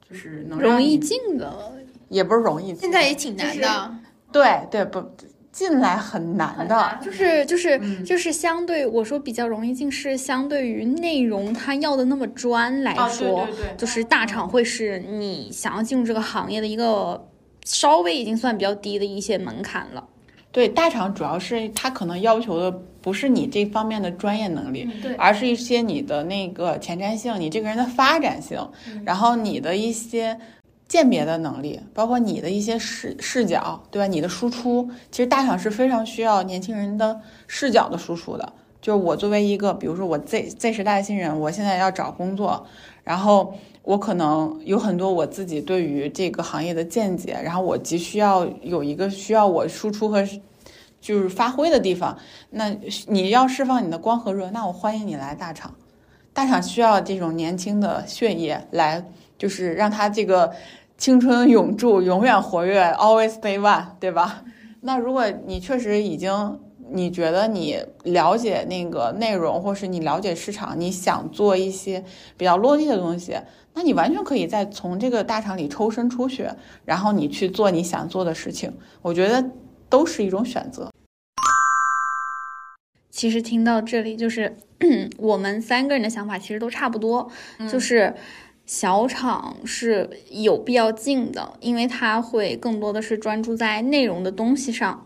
就是能容易进的，也不是容易，现在也挺难的。对对，不进来很难的，就是就是就是相对我说比较容易进，是相对于内容他要的那么专来说，就是大厂会是你想要进入这个行业的一个。稍微已经算比较低的一些门槛了。对，大厂主要是它可能要求的不是你这方面的专业能力，对，而是一些你的那个前瞻性，你这个人的发展性，然后你的一些鉴别的能力，包括你的一些视视角，对吧？你的输出，其实大厂是非常需要年轻人的视角的输出的。就是我作为一个，比如说我 Z Z 时代的新人，我现在要找工作，然后。我可能有很多我自己对于这个行业的见解，然后我急需要有一个需要我输出和就是发挥的地方。那你要释放你的光和热，那我欢迎你来大厂。大厂需要这种年轻的血液来，就是让他这个青春永驻、永远活跃，always stay one，对吧？那如果你确实已经你觉得你了解那个内容，或是你了解市场，你想做一些比较落地的东西。那你完全可以再从这个大厂里抽身出去，然后你去做你想做的事情，我觉得都是一种选择。其实听到这里，就是 [CLEARS THROAT] 我们三个人的想法其实都差不多，就是小厂是有必要进的，因为它会更多的是专注在内容的东西上。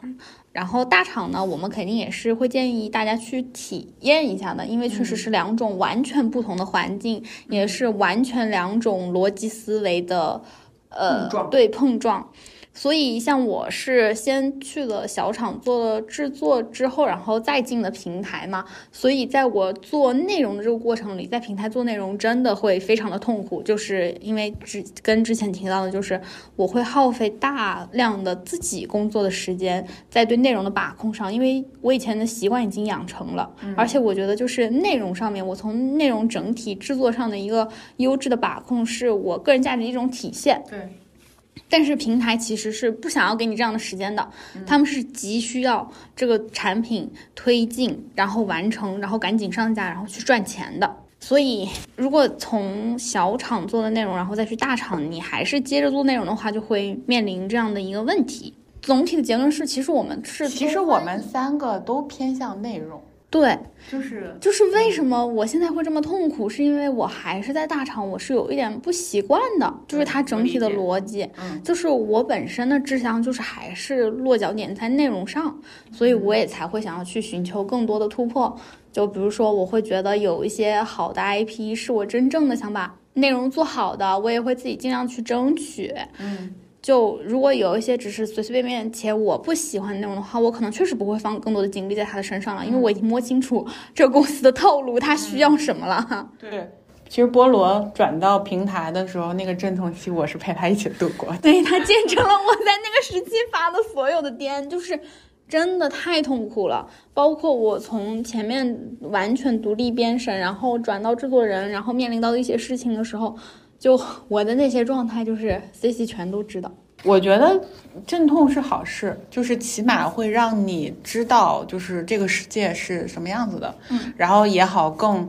然后大厂呢，我们肯定也是会建议大家去体验一下的，因为确实是两种完全不同的环境，也是完全两种逻辑思维的，呃，对碰撞。所以，像我是先去了小厂做了制作之后，然后再进的平台嘛。所以，在我做内容的这个过程里，在平台做内容真的会非常的痛苦，就是因为之跟之前提到的，就是我会耗费大量的自己工作的时间在对内容的把控上，因为我以前的习惯已经养成了，而且我觉得就是内容上面，我从内容整体制作上的一个优质的把控，是我个人价值的一种体现。对。但是平台其实是不想要给你这样的时间的，他们是急需要这个产品推进，然后完成，然后赶紧上架，然后去赚钱的。所以，如果从小厂做的内容，然后再去大厂，你还是接着做内容的话，就会面临这样的一个问题。总体的结论是，其实我们是，其实我们三个都偏向内容。对，就是就是为什么我现在会这么痛苦，是因为我还是在大厂，我是有一点不习惯的，就是它整体的逻辑，嗯，就是我本身的志向就是还是落脚点在内容上，所以我也才会想要去寻求更多的突破。就比如说，我会觉得有一些好的 IP 是我真正的想把内容做好的，我也会自己尽量去争取，嗯。就如果有一些只是随随便便且我不喜欢的内容的话，我可能确实不会放更多的精力在他的身上了，因为我已经摸清楚这个公司的套路，他需要什么了。对，其实菠萝转到平台的时候，那个阵痛期我是陪他一起度过，对他见证了我在那个时期发的所有的癫，就是真的太痛苦了。包括我从前面完全独立编审，然后转到制作人，然后面临到一些事情的时候。就我的那些状态，就是 C C 全都知道。我觉得阵痛是好事，就是起码会让你知道，就是这个世界是什么样子的。嗯，然后也好更。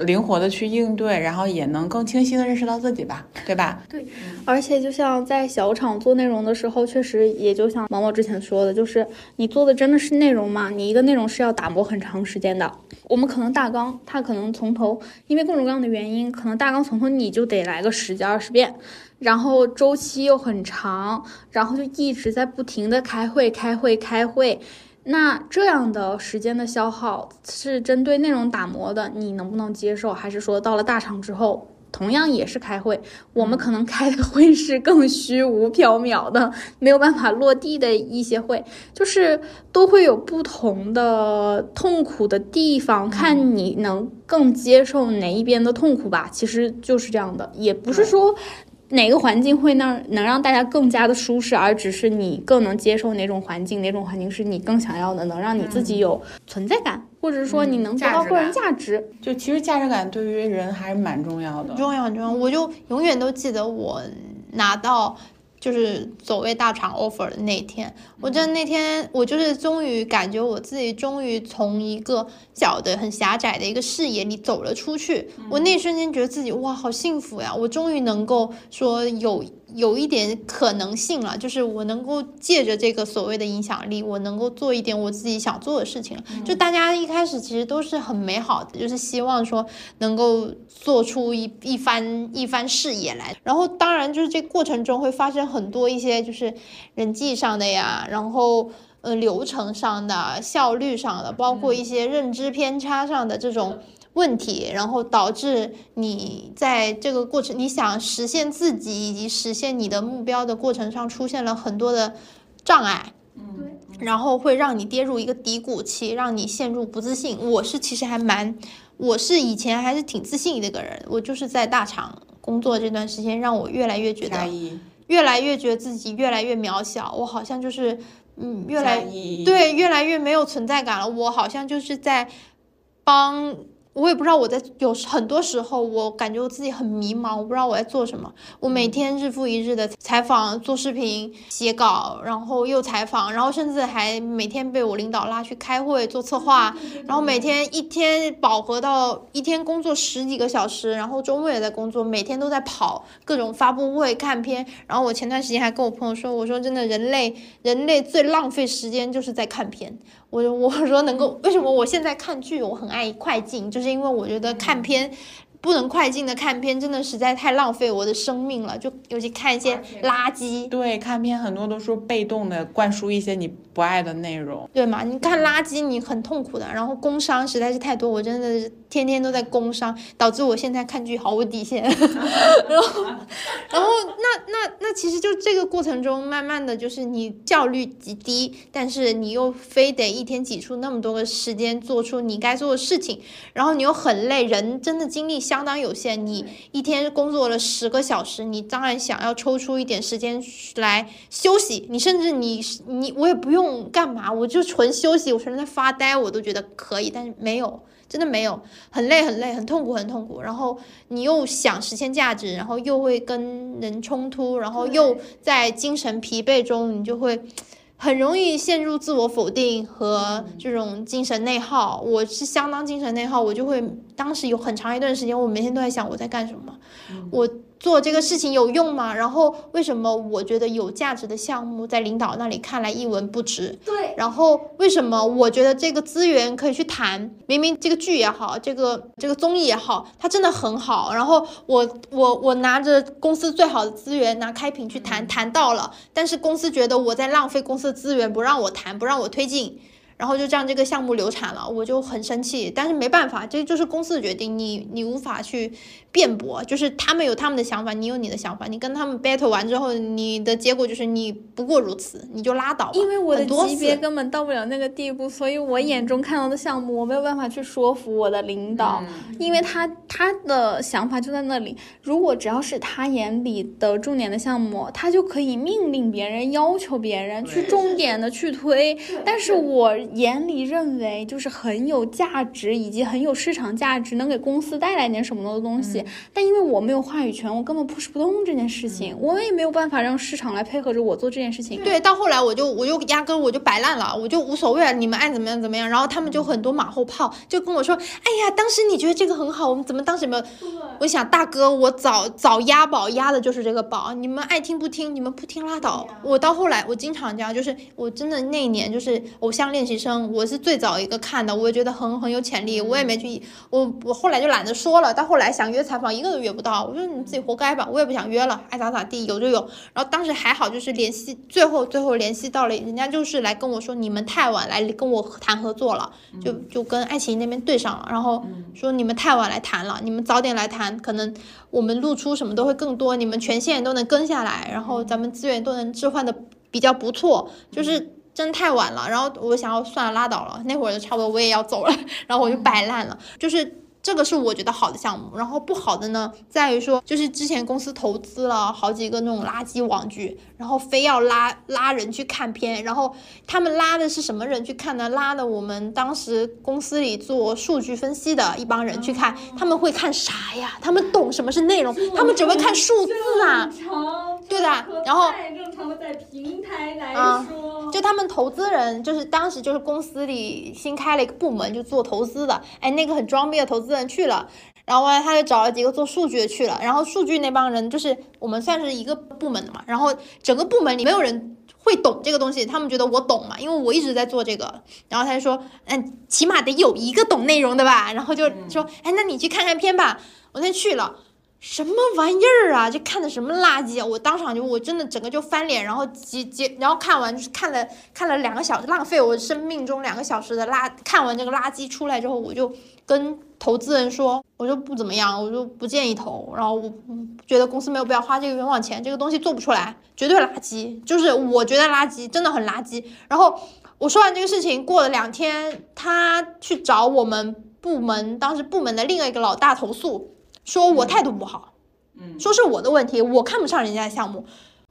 灵活的去应对，然后也能更清晰的认识到自己吧，对吧？对，而且就像在小厂做内容的时候，确实也就像毛毛之前说的，就是你做的真的是内容吗？你一个内容是要打磨很长时间的。我们可能大纲，它可能从头，因为各种各样的原因，可能大纲从头你就得来个十几二十遍，然后周期又很长，然后就一直在不停的开会、开会、开会。那这样的时间的消耗是针对内容打磨的，你能不能接受？还是说到了大厂之后，同样也是开会，我们可能开的会是更虚无缥缈的，[LAUGHS] 没有办法落地的一些会，就是都会有不同的痛苦的地方，看你能更接受哪一边的痛苦吧。其实就是这样的，也不是说。哪个环境会让能让大家更加的舒适，而只是你更能接受哪种环境，哪种环境是你更想要的，能让你自己有存在感，或者说你能得到个人价值。就其实价值感对于人还是蛮重要的，重要很重要。我就永远都记得我拿到。就是所谓大厂 offer 的那天，我真的那天我就是终于感觉我自己终于从一个小的很狭窄的一个视野里走了出去。我那一瞬间觉得自己哇，好幸福呀！我终于能够说有。有一点可能性了，就是我能够借着这个所谓的影响力，我能够做一点我自己想做的事情。就大家一开始其实都是很美好的，就是希望说能够做出一一番一番事业来。然后当然就是这过程中会发生很多一些就是人际上的呀，然后呃流程上的、效率上的，包括一些认知偏差上的这种。问题，然后导致你在这个过程，你想实现自己以及实现你的目标的过程上出现了很多的障碍，嗯，然后会让你跌入一个低谷期，让你陷入不自信。我是其实还蛮，我是以前还是挺自信的一个人，我就是在大厂工作这段时间，让我越来越觉得，越来越觉得自己越来越渺小，我好像就是，嗯，越来对越来越没有存在感了，我好像就是在帮。我也不知道我在有很多时候，我感觉我自己很迷茫，我不知道我在做什么。我每天日复一日的采访、做视频、写稿，然后又采访，然后甚至还每天被我领导拉去开会做策划，[LAUGHS] 然后每天一天饱和到一天工作十几个小时，然后周末也在工作，每天都在跑各种发布会、看片。然后我前段时间还跟我朋友说，我说真的，人类人类最浪费时间就是在看片。我我说能够为什么我现在看剧我很爱快进，就是是因为我觉得看片不能快进的看片，真的实在太浪费我的生命了。就尤其看一些垃圾，对，看片很多都是被动的灌输一些你不爱的内容。对嘛？你看垃圾，你很痛苦的。然后工伤实在是太多，我真的是天天都在工伤，导致我现在看剧毫无底线。[LAUGHS] 然后，然后那那那其实就这个过程中，慢慢的就是你效率极低，但是你又非得一天挤出那么多个时间做出你该做的事情，然后你又很累，人真的精力相当有限。你一天工作了十个小时，你当然想要抽出一点时间来休息。你甚至你你我也不用干嘛，我就纯休息，我纯在发呆，我都觉得可以。但是没有，真的没有，很累很累，很痛苦很痛苦。然后你又想实现价值，然后又会跟人冲突，然后又在精神疲惫中，你就会。很容易陷入自我否定和这种精神内耗。我是相当精神内耗，我就会当时有很长一段时间，我每天都在想我在干什么，我。做这个事情有用吗？然后为什么我觉得有价值的项目在领导那里看来一文不值？对。然后为什么我觉得这个资源可以去谈？明明这个剧也好，这个这个综艺也好，它真的很好。然后我我我拿着公司最好的资源拿开屏去谈，谈到了，但是公司觉得我在浪费公司的资源，不让我谈，不让我推进。然后就这样，这个项目流产了，我就很生气。但是没办法，这就是公司的决定，你你无法去辩驳。就是他们有他们的想法，你有你的想法，你跟他们 battle 完之后，你的结果就是你不过如此，你就拉倒。因为我的级别根本到不了那个地步，所以我眼中看到的项目，我没有办法去说服我的领导，因为他他的想法就在那里。如果只要是他眼里的重点的项目，他就可以命令别人、要求别人去重点的去推。但是我。眼里认为就是很有价值以及很有市场价值，能给公司带来点什么的东西，但因为我没有话语权，我根本 push 不动这件事情，我也没有办法让市场来配合着我做这件事情。对，到后来我就我就压根我就摆烂了，我就无所谓了，你们爱怎么样怎么样。然后他们就很多马后炮，就跟我说：“哎呀，当时你觉得这个很好，我们怎么当时没有？”我想大哥，我早 [LAUGHS] 早押宝押的就是这个宝，你们爱听不听，你们不听拉倒。我到后来我经常这样，就是我真的那一年就是偶像练习。生，我是最早一个看的，我也觉得很很有潜力，我也没去，我我后来就懒得说了。到后来想约采访，一个都约不到，我说你自己活该吧，我也不想约了，爱咋咋地，有就有。然后当时还好，就是联系，最后最后联系到了，人家就是来跟我说，你们太晚来跟我谈合作了，就就跟爱奇艺那边对上了，然后说你们太晚来谈了，你们早点来谈，可能我们露出什么都会更多，你们权限都能跟下来，然后咱们资源都能置换的比较不错，就是。真太晚了，然后我想要算了拉倒了，那会儿就差不多我也要走了，然后我就摆烂了，就是。这个是我觉得好的项目，然后不好的呢，在于说就是之前公司投资了好几个那种垃圾网剧，然后非要拉拉人去看片，然后他们拉的是什么人去看呢？拉的我们当时公司里做数据分析的一帮人去看，他们会看啥呀？他们懂什么是内容？他们只会看数字啊，对的。然后正常的在平台来说，就他们投资人就是当时就是公司里新开了一个部门，就做投资的，哎，那个很装逼的投资。人去了，然后后来他就找了几个做数据的去了，然后数据那帮人就是我们算是一个部门的嘛，然后整个部门里没有人会懂这个东西，他们觉得我懂嘛，因为我一直在做这个，然后他就说，嗯，起码得有一个懂内容的吧，然后就说，哎，那你去看看片吧，我先去了，什么玩意儿啊，这看的什么垃圾啊，我当场就我真的整个就翻脸，然后接接，然后看完就是看了看了两个小时，浪费我生命中两个小时的垃，看完这个垃圾出来之后，我就跟。投资人说，我就不怎么样，我就不建议投。然后我觉得公司没有必要花这个冤枉钱，这个东西做不出来，绝对垃圾，就是我觉得垃圾，真的很垃圾。然后我说完这个事情，过了两天，他去找我们部门，当时部门的另外一个老大投诉，说我态度不好，嗯，说是我的问题，我看不上人家的项目。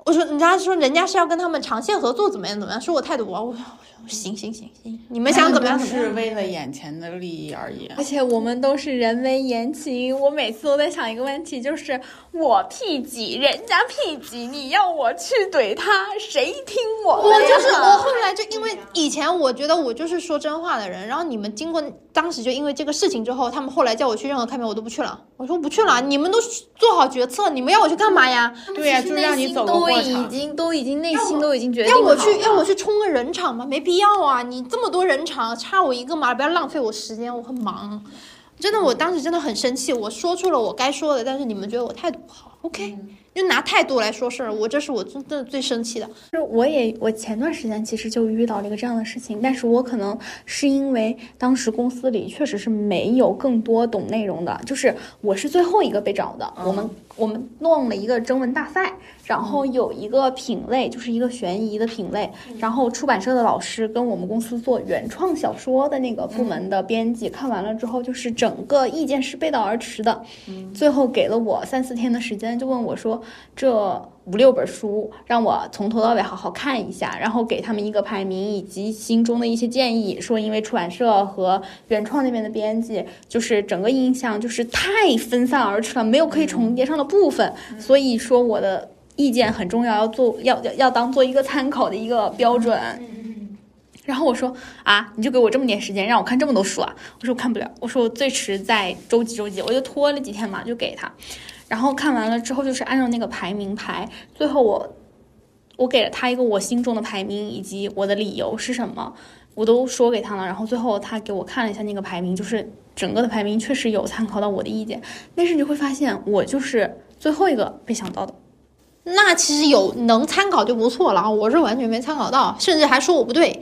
我说，人家说人家是要跟他们长线合作，怎么样怎么样？说我态度不好，我说行行行行，你们想怎么样？是为了眼前的利益而已。而且我们都是人微言轻，我每次都在想一个问题，就是我 P 几，人家 P 几，你要我去怼他，谁听我？我就是我后来就因为以前我觉得我就是说真话的人，然后你们经过当时就因为这个事情之后，他们后来叫我去任何开片我都不去了，我说不去了，你们都做好决策，你们要我去干嘛呀？对呀，就让你走个过。已经都已经内心都已经决定要我去要我去冲个人场吗？没必要啊！你这么多人场，差我一个嘛，不要浪费我时间，我很忙。真的，我当时真的很生气，我说出了我该说的，但是你们觉得我态度不好，OK，就拿态度来说事儿，我这是我真的最生气的。就是我也我前段时间其实就遇到了一个这样的事情，但是我可能是因为当时公司里确实是没有更多懂内容的，就是我是最后一个被找的，我们我们弄了一个征文大赛，然后有一个品类就是一个悬疑的品类，然后出版社的老师跟我们公司做原创小说的那个部门的编辑看完了之后，就是整个意见是背道而驰的，最后给了我三四天的时间，就问我说这。五六本书，让我从头到尾好好看一下，然后给他们一个排名以及心中的一些建议。说因为出版社和原创那边的编辑，就是整个印象就是太分散而去了，没有可以重叠上的部分，所以说我的意见很重要，要做要要要当做一个参考的一个标准。然后我说啊，你就给我这么点时间，让我看这么多书啊？我说我看不了，我说我最迟在周几周几，我就拖了几天嘛，就给他。然后看完了之后，就是按照那个排名排，最后我我给了他一个我心中的排名，以及我的理由是什么，我都说给他了。然后最后他给我看了一下那个排名，就是整个的排名确实有参考到我的意见，但是你会发现我就是最后一个被想到的。那其实有能参考就不错了啊，我是完全没参考到，甚至还说我不对，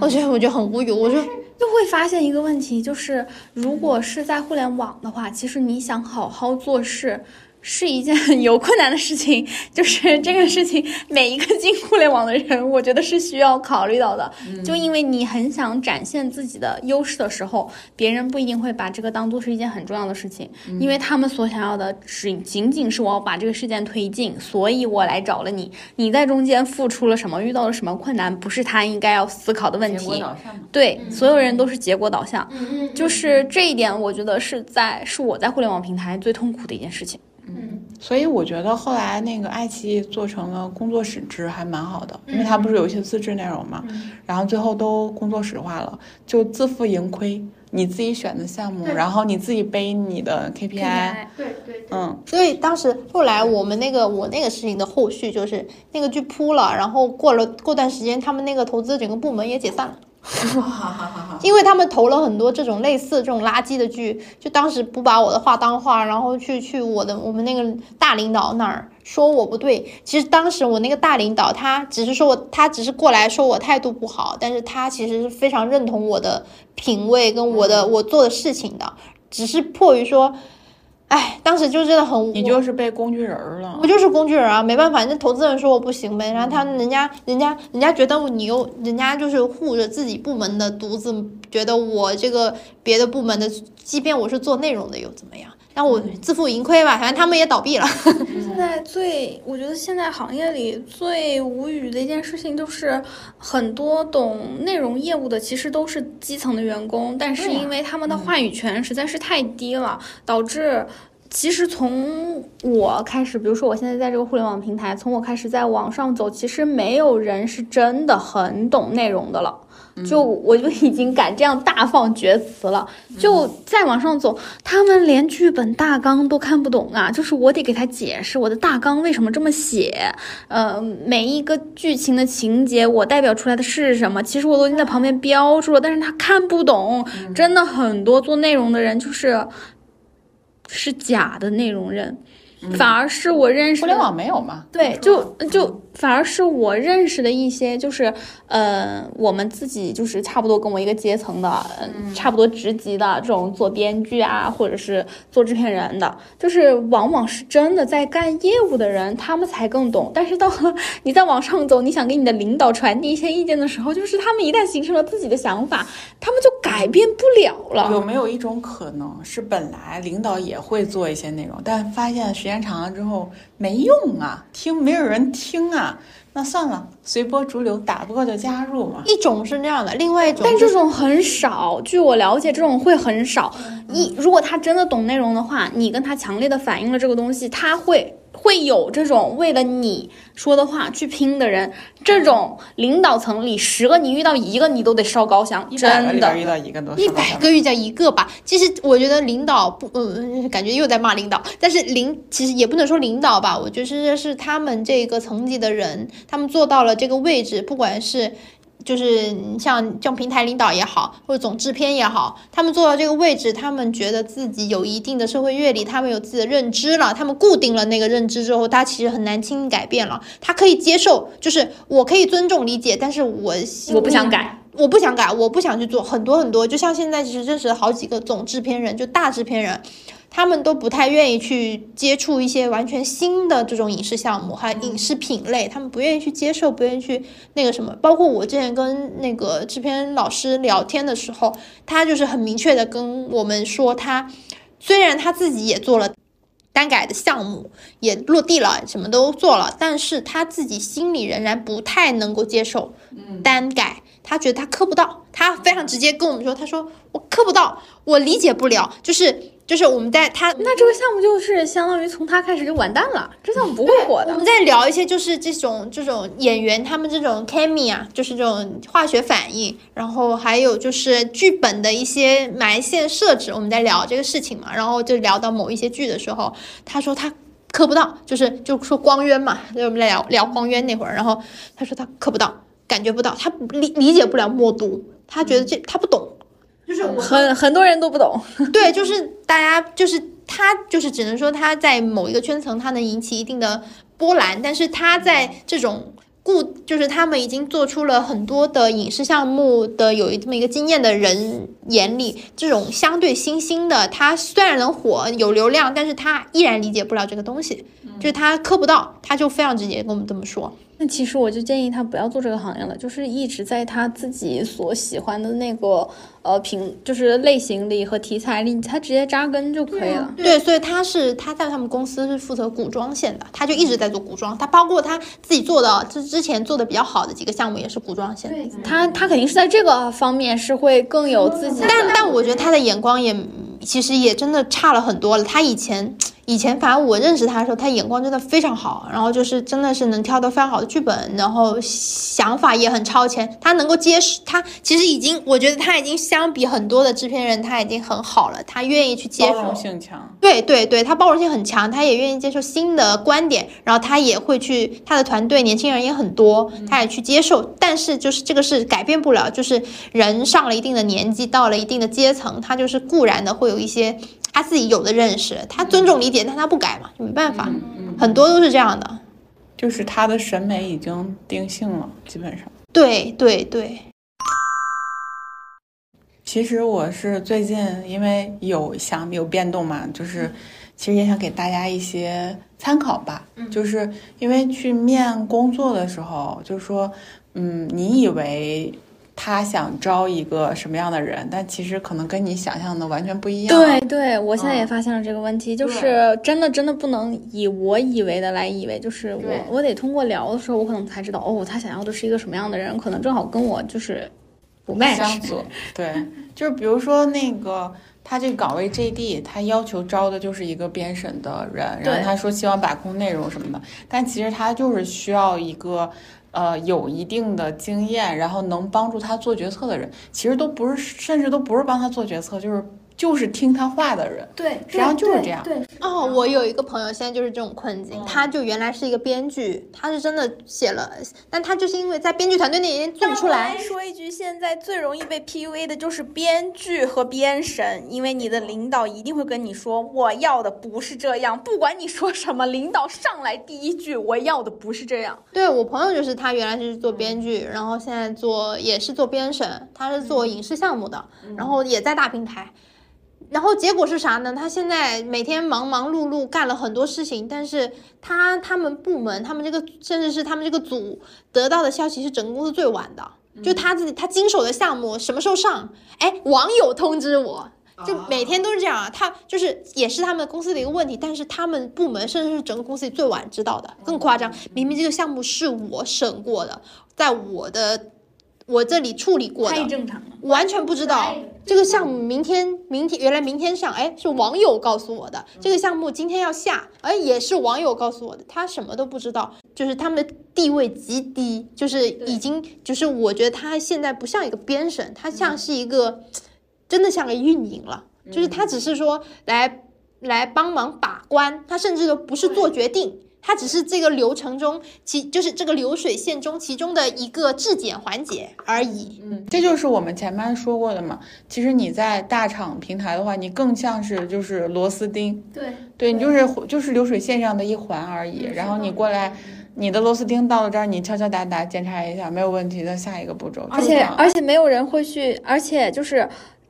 我觉得我觉得很无语，我说。就会发现一个问题，就是如果是在互联网的话，其实你想好好做事。是一件有困难的事情，就是这个事情，每一个进互联网的人，我觉得是需要考虑到的。就因为你很想展现自己的优势的时候，别人不一定会把这个当做是一件很重要的事情，因为他们所想要的只仅仅是我要把这个事件推进，所以我来找了你。你在中间付出了什么，遇到了什么困难，不是他应该要思考的问题。对，所有人都是结果导向，就是这一点，我觉得是在是我在互联网平台最痛苦的一件事情。嗯，所以我觉得后来那个爱奇艺做成了工作室制还蛮好的，因为它不是有一些自制内容嘛，然后最后都工作室化了，就自负盈亏，你自己选的项目，然后你自己背你的 KPI，对对，嗯，所以当时后来我们那个我那个事情的后续就是那个剧扑了，然后过了过段时间，他们那个投资整个部门也解散了。[LAUGHS] 因为他们投了很多这种类似这种垃圾的剧，就当时不把我的话当话，然后去去我的我们那个大领导那儿说我不对。其实当时我那个大领导他只是说我，他只是过来说我态度不好，但是他其实是非常认同我的品味跟我的我做的事情的，只是迫于说。哎，当时就真的很，你就是被工具人了。我就是工具人啊，没办法，那投资人说我不行呗，然后他人家人家人家觉得你又人家就是护着自己部门的独子，觉得我这个别的部门的，即便我是做内容的又怎么样？那我自负盈亏吧，反正他们也倒闭了。[LAUGHS] 现在最，我觉得现在行业里最无语的一件事情，就是很多懂内容业务的其实都是基层的员工，但是因为他们的话语权实在是太低了，导致其实从我开始，比如说我现在在这个互联网平台，从我开始在网上走，其实没有人是真的很懂内容的了。就我就已经敢这样大放厥词了，就再往上走，他们连剧本大纲都看不懂啊！就是我得给他解释我的大纲为什么这么写，呃，每一个剧情的情节我代表出来的是什么，其实我都已经在旁边标注了，但是他看不懂。真的很多做内容的人就是是假的内容人。反而是我认识互联网没有嘛？对，就就反而是我认识的一些，就是呃，我们自己就是差不多跟我一个阶层的，嗯，差不多职级的这种做编剧啊，或者是做制片人的，就是往往是真的在干业务的人，他们才更懂。但是到 [LAUGHS] 你再往上走，你想给你的领导传递一些意见的时候，就是他们一旦形成了自己的想法，他们就改变不了了。有没有一种可能是，本来领导也会做一些内容，但发现。时间长了之后没用啊，听没有人听啊，那算了，随波逐流，打不过就加入嘛。一种是那样的，另外一种，但这种很少。据我了解，这种会很少。一如果他真的懂内容的话，你跟他强烈的反映了这个东西，他会。会有这种为了你说的话去拼的人，这种领导层里十个你遇到一个你都得烧高香，真的。遇到一个都一百个遇到一个吧。其实我觉得领导不，嗯，感觉又在骂领导。但是领其实也不能说领导吧，我觉得是他们这个层级的人，他们做到了这个位置，不管是就是像像平台领导也好，或者总制片也好，他们做到这个位置，他们觉得自己有一定的社会阅历，他们有自己的认知了，他们固定了那个认知之后，他其实很难轻易改变了。他可以接受，就是我可以尊重理解，但是我我不想改。我不想改，我不想去做很多很多，就像现在其实认识了好几个总制片人，就大制片人，他们都不太愿意去接触一些完全新的这种影视项目，还有影视品类，他们不愿意去接受，不愿意去那个什么。包括我之前跟那个制片老师聊天的时候，他就是很明确的跟我们说，他虽然他自己也做了单改的项目，也落地了，什么都做了，但是他自己心里仍然不太能够接受单改。他觉得他磕不到，他非常直接跟我们说，他说我磕不到，我理解不了，就是就是我们在他那这个项目就是相当于从他开始就完蛋了，这项目不会火的。我们在聊一些就是这种这种演员他们这种 chemistry 啊，就是这种化学反应，然后还有就是剧本的一些埋线设置，我们在聊这个事情嘛，然后就聊到某一些剧的时候，他说他磕不到，就是就说光渊嘛，就我们在聊聊光渊那会儿，然后他说他磕不到。感觉不到，他理理解不了默读，他觉得这他不懂，就是很很多人都不懂。对，就是大家就是他就是只能说他在某一个圈层，他能引起一定的波澜，但是他在这种固就是他们已经做出了很多的影视项目的有这么一个经验的人眼里，这种相对新兴的，他虽然能火有流量，但是他依然理解不了这个东西，就是他磕不到，他就非常直接跟我们这么说。那其实我就建议他不要做这个行业了，就是一直在他自己所喜欢的那个呃品，就是类型里和题材里，他直接扎根就可以了。对，所以他是他在他们公司是负责古装线的，他就一直在做古装。他包括他自己做的，之之前做的比较好的几个项目也是古装线。对，他他肯定是在这个方面是会更有自己。但但我觉得他的眼光也其实也真的差了很多了。他以前。以前反正我认识他的时候，他眼光真的非常好，然后就是真的是能挑到非常好的剧本，然后想法也很超前。他能够接受，他其实已经，我觉得他已经相比很多的制片人，他已经很好了。他愿意去接受，包容性强。对对对，他包容性很强，他也愿意接受新的观点，然后他也会去，他的团队年轻人也很多，他也去接受。但是就是这个是改变不了，就是人上了一定的年纪，到了一定的阶层，他就是固然的会有一些。他自己有的认识，他尊重理解，但他不改嘛，就没办法。很多都是这样的，就是他的审美已经定性了，基本上。对对对。其实我是最近因为有想有变动嘛，就是其实也想给大家一些参考吧。就是因为去面工作的时候，就是说，嗯，你以为。他想招一个什么样的人，但其实可能跟你想象的完全不一样。对对，我现在也发现了这个问题，就是真的真的不能以我以为的来以为，就是我我得通过聊的时候，我可能才知道，哦，他想要的是一个什么样的人，可能正好跟我就是不 match。对，就是比如说那个他这个岗位 JD，他要求招的就是一个编审的人，然后他说希望把控内容什么的，但其实他就是需要一个。呃，有一定的经验，然后能帮助他做决策的人，其实都不是，甚至都不是帮他做决策，就是。就是听他话的人，对，实际上就是这样。对哦，我有一个朋友，现在就是这种困境。他就原来是一个编剧，他是真的写了，但他就是因为在编剧团队那边做不出来。说一句，现在最容易被 PUA 的就是编剧和编审，因为你的领导一定会跟你说，我要的不是这样。不管你说什么，领导上来第一句，我要的不是这样。对我朋友就是他原来是做编剧，然后现在做也是做编审，他是做影视项目的，然后也在大平台。然后结果是啥呢？他现在每天忙忙碌碌干了很多事情，但是他他们部门，他们这个甚至是他们这个组得到的消息是整个公司最晚的，就他自己他经手的项目什么时候上？哎，网友通知我，就每天都是这样啊。他就是也是他们公司的一个问题，但是他们部门甚至是整个公司里最晚知道的，更夸张。明明这个项目是我审过的，在我的。我这里处理过的，太正常了，完全不知道。这个项目明天明天原来明天上，哎，是网友告诉我的。这个项目今天要下，哎，也是网友告诉我的。他什么都不知道，就是他们的地位极低，就是已经就是我觉得他现在不像一个编审，他像是一个真的像个运营了，就是他只是说来来帮忙把关，他甚至都不是做决定。它只是这个流程中其就是这个流水线中其中的一个质检环节而已。嗯，这就是我们前面说过的嘛。其实你在大厂平台的话，你更像是就是螺丝钉，对对你就是就是流水线上的一环而已。然后你过来，你的螺丝钉到了这儿，你敲敲打打检查一下，没有问题的，下一个步骤。而且而且没有人会去，而且就是。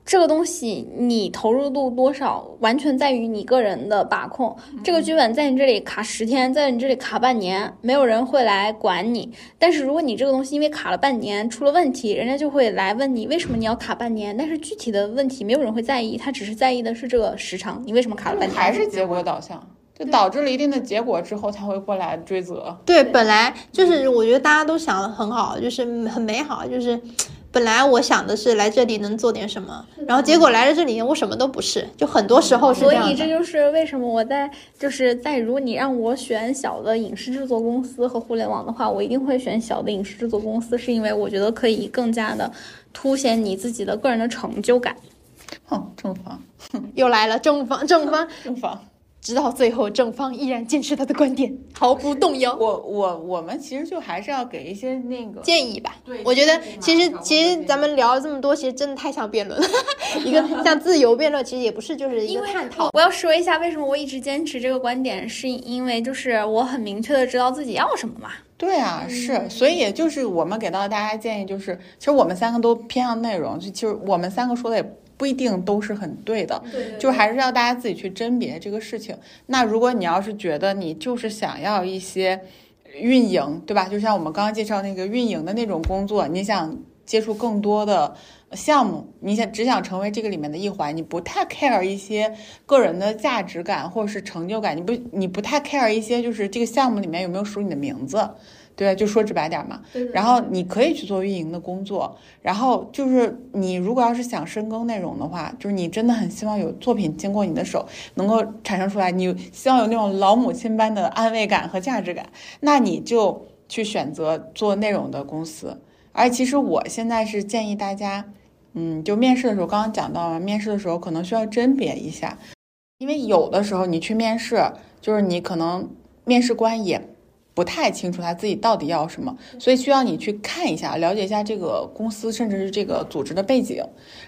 这个东西你投入度多少，完全在于你个人的把控。这个剧本在你这里卡十天，在你这里卡半年，没有人会来管你。但是如果你这个东西因为卡了半年出了问题，人家就会来问你为什么你要卡半年。但是具体的问题没有人会在意，他只是在意的是这个时长，你为什么卡了半年？还是结果导向，就导致了一定的结果之后才会过来追责。对，本来就是我觉得大家都想的很好，就是很美好，就是。本来我想的是来这里能做点什么，然后结果来了这里我什么都不是，就很多时候是这样。所以这就是为什么我在就是在如果你让我选小的影视制作公司和互联网的话，我一定会选小的影视制作公司，是因为我觉得可以更加的凸显你自己的个人的成就感。哼，正方又来了，正方正方正方。[LAUGHS] 直到最后，正方依然坚持他的观点，毫不动摇。我我我们其实就还是要给一些那个建议吧。对，我觉得其实其实咱们聊了这么多，其实真的太像辩论了。[LAUGHS] 一个像自由辩论，其实也不是就是一个探讨。我要说一下，为什么我一直坚持这个观点，是因为就是我很明确的知道自己要什么嘛。对啊，是，所以就是我们给到大家建议，就是其实我们三个都偏向内容，就其实我们三个说的也。不一定都是很对的，就还是要大家自己去甄别这个事情。那如果你要是觉得你就是想要一些运营，对吧？就像我们刚刚介绍那个运营的那种工作，你想接触更多的项目，你想只想成为这个里面的一环，你不太 care 一些个人的价值感或者是成就感，你不你不太 care 一些就是这个项目里面有没有署你的名字。对，就说直白点嘛。然后你可以去做运营的工作，然后就是你如果要是想深耕内容的话，就是你真的很希望有作品经过你的手能够产生出来，你希望有那种老母亲般的安慰感和价值感，那你就去选择做内容的公司。而其实我现在是建议大家，嗯，就面试的时候刚刚讲到了，面试的时候可能需要甄别一下，因为有的时候你去面试，就是你可能面试官也。不太清楚他自己到底要什么，所以需要你去看一下，了解一下这个公司甚至是这个组织的背景。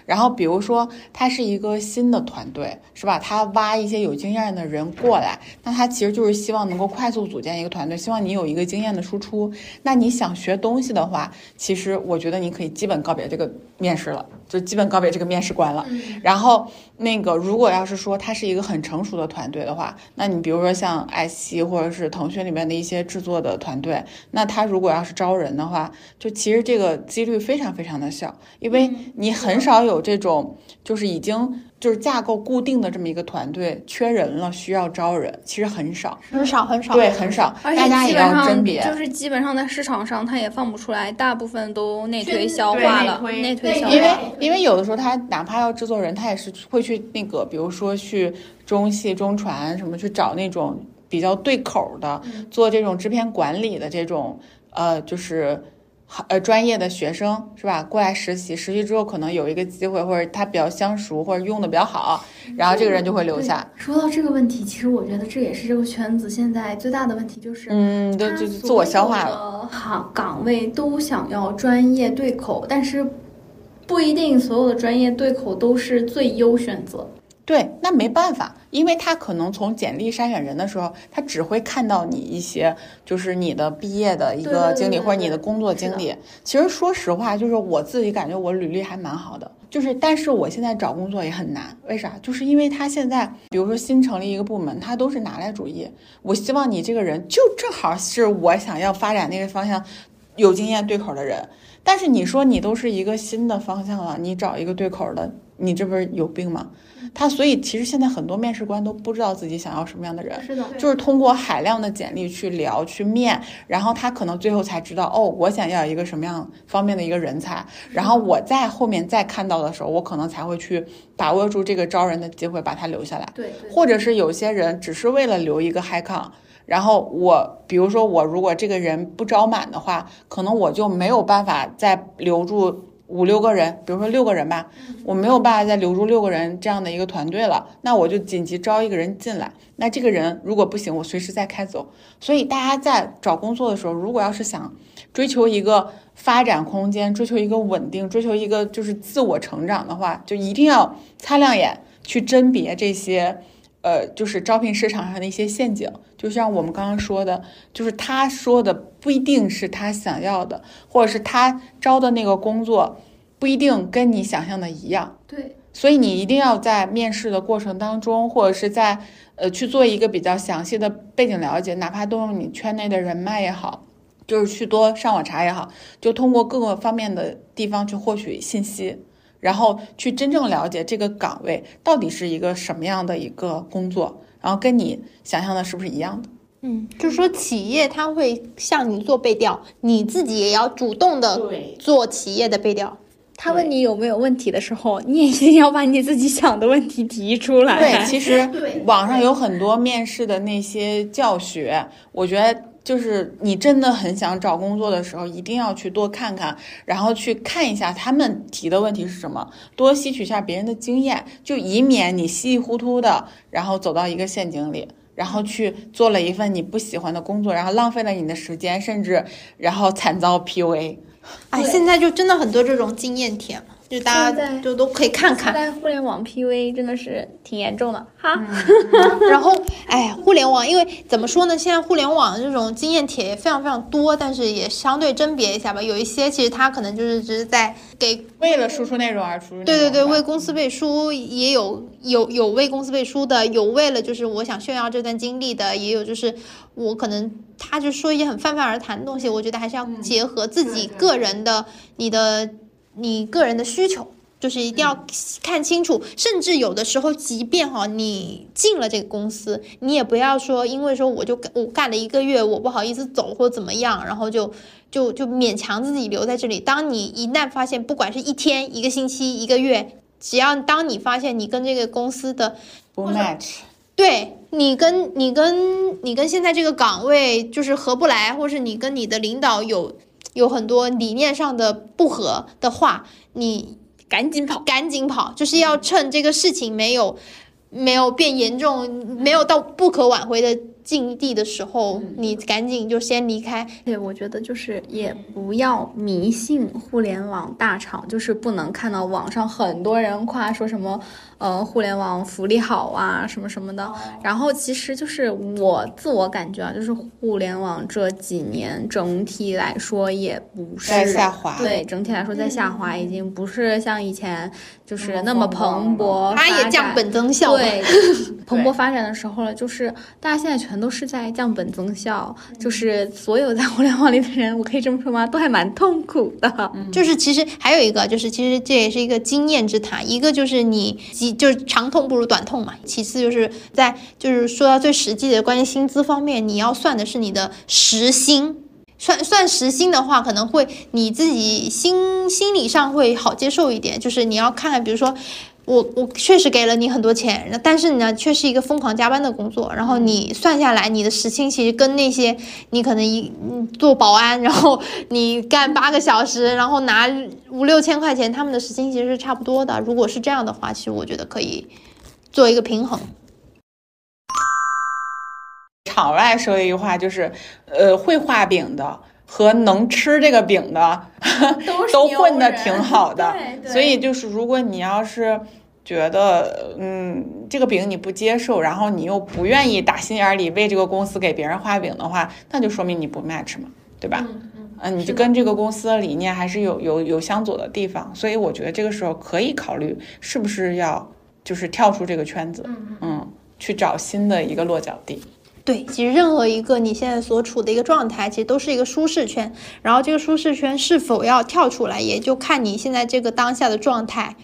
然后，比如说他是一个新的团队，是吧？他挖一些有经验的人过来，那他其实就是希望能够快速组建一个团队，希望你有一个经验的输出。那你想学东西的话，其实我觉得你可以基本告别这个面试了，就基本告别这个面试官了。然后，那个如果要是说他是一个很成熟的团队的话，那你比如说像爱奇艺或者是腾讯里面的一些。制作的团队，那他如果要是招人的话，就其实这个几率非常非常的小，因为你很少有这种就是已经就是架构固定的这么一个团队缺人了需要招人，其实很少。很少很少，对很少，大家也要甄别，就是基本上在市场上他也放不出来，大部分都内推消化了，内推消化，因为因为有的时候他哪怕要制作人，他也是会去那个比如说去中戏、中传什么去找那种。比较对口的，做这种制片管理的这种，呃，就是呃专业的学生是吧？过来实习，实习之后可能有一个机会，或者他比较相熟，或者用的比较好，然后这个人就会留下。说到这个问题，其实我觉得这也是这个圈子现在最大的问题，就是嗯，就就自我消化了。行岗位都想要专业对口，但是不一定所有的专业对口都是最优选择。对，那没办法，因为他可能从简历筛选人的时候，他只会看到你一些，就是你的毕业的一个经历或者你的工作经历。其实说实话，就是我自己感觉我履历还蛮好的，就是但是我现在找工作也很难，为啥？就是因为他现在，比如说新成立一个部门，他都是拿来主义。我希望你这个人就正好是我想要发展那个方向，有经验对口的人。但是你说你都是一个新的方向了，你找一个对口的，你这不是有病吗？他所以其实现在很多面试官都不知道自己想要什么样的人，是的，就是通过海量的简历去聊去面，然后他可能最后才知道，哦，我想要一个什么样方面的一个人才，然后我在后面再看到的时候，我可能才会去把握住这个招人的机会，把他留下来。对，或者是有些人只是为了留一个 high con，然后我比如说我如果这个人不招满的话，可能我就没有办法再留住。五六个人，比如说六个人吧，我没有办法再留住六个人这样的一个团队了，那我就紧急招一个人进来。那这个人如果不行，我随时再开走。所以大家在找工作的时候，如果要是想追求一个发展空间，追求一个稳定，追求一个就是自我成长的话，就一定要擦亮眼，去甄别这些。呃，就是招聘市场上的一些陷阱，就像我们刚刚说的，就是他说的不一定是他想要的，或者是他招的那个工作不一定跟你想象的一样。对，所以你一定要在面试的过程当中，或者是在呃去做一个比较详细的背景了解，哪怕动用你圈内的人脉也好，就是去多上网查也好，就通过各个方面的地方去获取信息。然后去真正了解这个岗位到底是一个什么样的一个工作，然后跟你想象的是不是一样的？嗯，就是说企业它会向你做背调，你自己也要主动的做企业的背调。他问你有没有问题的时候，你也一定要把你自己想的问题提出来。对，其实网上有很多面试的那些教学，我觉得。就是你真的很想找工作的时候，一定要去多看看，然后去看一下他们提的问题是什么，多吸取一下别人的经验，就以免你稀里糊涂的，然后走到一个陷阱里，然后去做了一份你不喜欢的工作，然后浪费了你的时间，甚至然后惨遭 PUA。哎，现在就真的很多这种经验帖。就大家就都可以看看，现在互联网 PUA 真的是挺严重的哈。[LAUGHS] 然后，哎，互联网，因为怎么说呢？现在互联网这种经验帖也非常非常多，但是也相对甄别一下吧。有一些其实他可能就是只是在给为了输出内容而输出。对对对，为公司背书也有有有为公司背书的，有为了就是我想炫耀这段经历的，也有就是我可能他就说一些很泛泛而谈的东西。我觉得还是要结合自己个人的你的。你个人的需求就是一定要看清楚，甚至有的时候，即便哈你进了这个公司，你也不要说，因为说我就我干了一个月，我不好意思走或怎么样，然后就就就勉强自己留在这里。当你一旦发现，不管是一天、一个星期、一个月，只要当你发现你跟这个公司的不 match，对你跟你跟你跟现在这个岗位就是合不来，或是你跟你的领导有。有很多理念上的不合的话，你赶紧跑，赶紧跑，就是要趁这个事情没有没有变严重，没有到不可挽回的。境地的时候，你赶紧就先离开。对，我觉得就是也不要迷信互联网大厂，就是不能看到网上很多人夸说什么，呃，互联网福利好啊，什么什么的。然后其实就是我自我感觉啊，就是互联网这几年整体来说也不是在下滑。对，整体来说在下滑，已经不是像以前就是那么蓬勃，它也降本增效。对，[LAUGHS] 蓬勃发展的时候了，就是大家现在全。都是在降本增效，就是所有在互联网里的人，我可以这么说吗？都还蛮痛苦的。就是其实还有一个，就是其实这也是一个经验之谈。一个就是你，就是长痛不如短痛嘛。其次就是在就是说到最实际的关于薪资方面，你要算的是你的时薪。算算时薪的话，可能会你自己心心理上会好接受一点。就是你要看看，比如说。我我确实给了你很多钱，但是呢，却是一个疯狂加班的工作。然后你算下来，你的时薪其实跟那些你可能一做保安，然后你干八个小时，然后拿五六千块钱，他们的时薪其实是差不多的。如果是这样的话，其实我觉得可以做一个平衡。场外说一句话就是，呃，会画饼的和能吃这个饼的 [LAUGHS] 都混的挺好的。所以就是如果你要是。觉得嗯，这个饼你不接受，然后你又不愿意打心眼里为这个公司给别人画饼的话，那就说明你不 match 嘛，对吧？嗯，你就跟这个公司的理念还是有有有相左的地方，所以我觉得这个时候可以考虑是不是要就是跳出这个圈子，嗯，去找新的一个落脚地。对，其实任何一个你现在所处的一个状态，其实都是一个舒适圈，然后这个舒适圈是否要跳出来，也就看你现在这个当下的状态。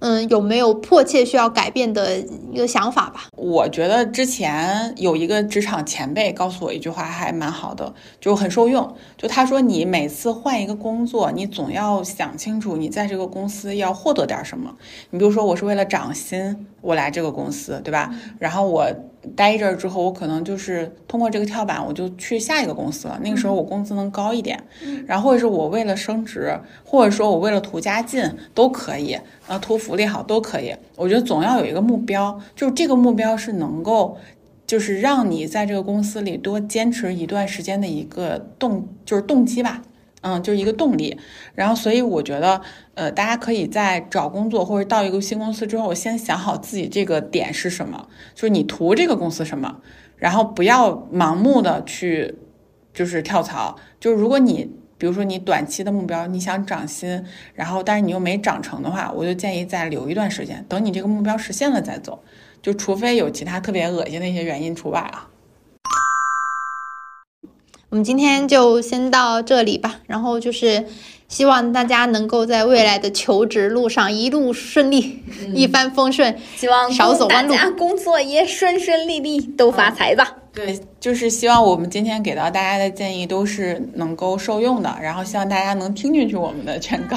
嗯，有没有迫切需要改变的一个想法吧？我觉得之前有一个职场前辈告诉我一句话，还蛮好的，就很受用。就他说，你每次换一个工作，你总要想清楚，你在这个公司要获得点什么。你比如说，我是为了涨薪，我来这个公司，对吧？然后我待一阵儿之后，我可能就是通过这个跳板，我就去下一个公司了。那个时候我工资能高一点，然后或者是我为了升职，或者说我为了图家近都可以，呃，图福利好都可以。我觉得总要有一个目标，就是这个目标是能够，就是让你在这个公司里多坚持一段时间的一个动，就是动机吧。嗯，就是一个动力。然后，所以我觉得，呃，大家可以在找工作或者到一个新公司之后，先想好自己这个点是什么，就是你图这个公司什么，然后不要盲目的去就是跳槽。就是如果你比如说你短期的目标你想涨薪，然后但是你又没涨成的话，我就建议再留一段时间，等你这个目标实现了再走。就除非有其他特别恶心的一些原因除外啊。我们今天就先到这里吧，然后就是希望大家能够在未来的求职路上一路顺利，一帆风顺。希望少走弯路大家工作也顺顺利利，都发财吧。对，就是希望我们今天给到大家的建议都是能够受用的，然后希望大家能听进去我们的劝告。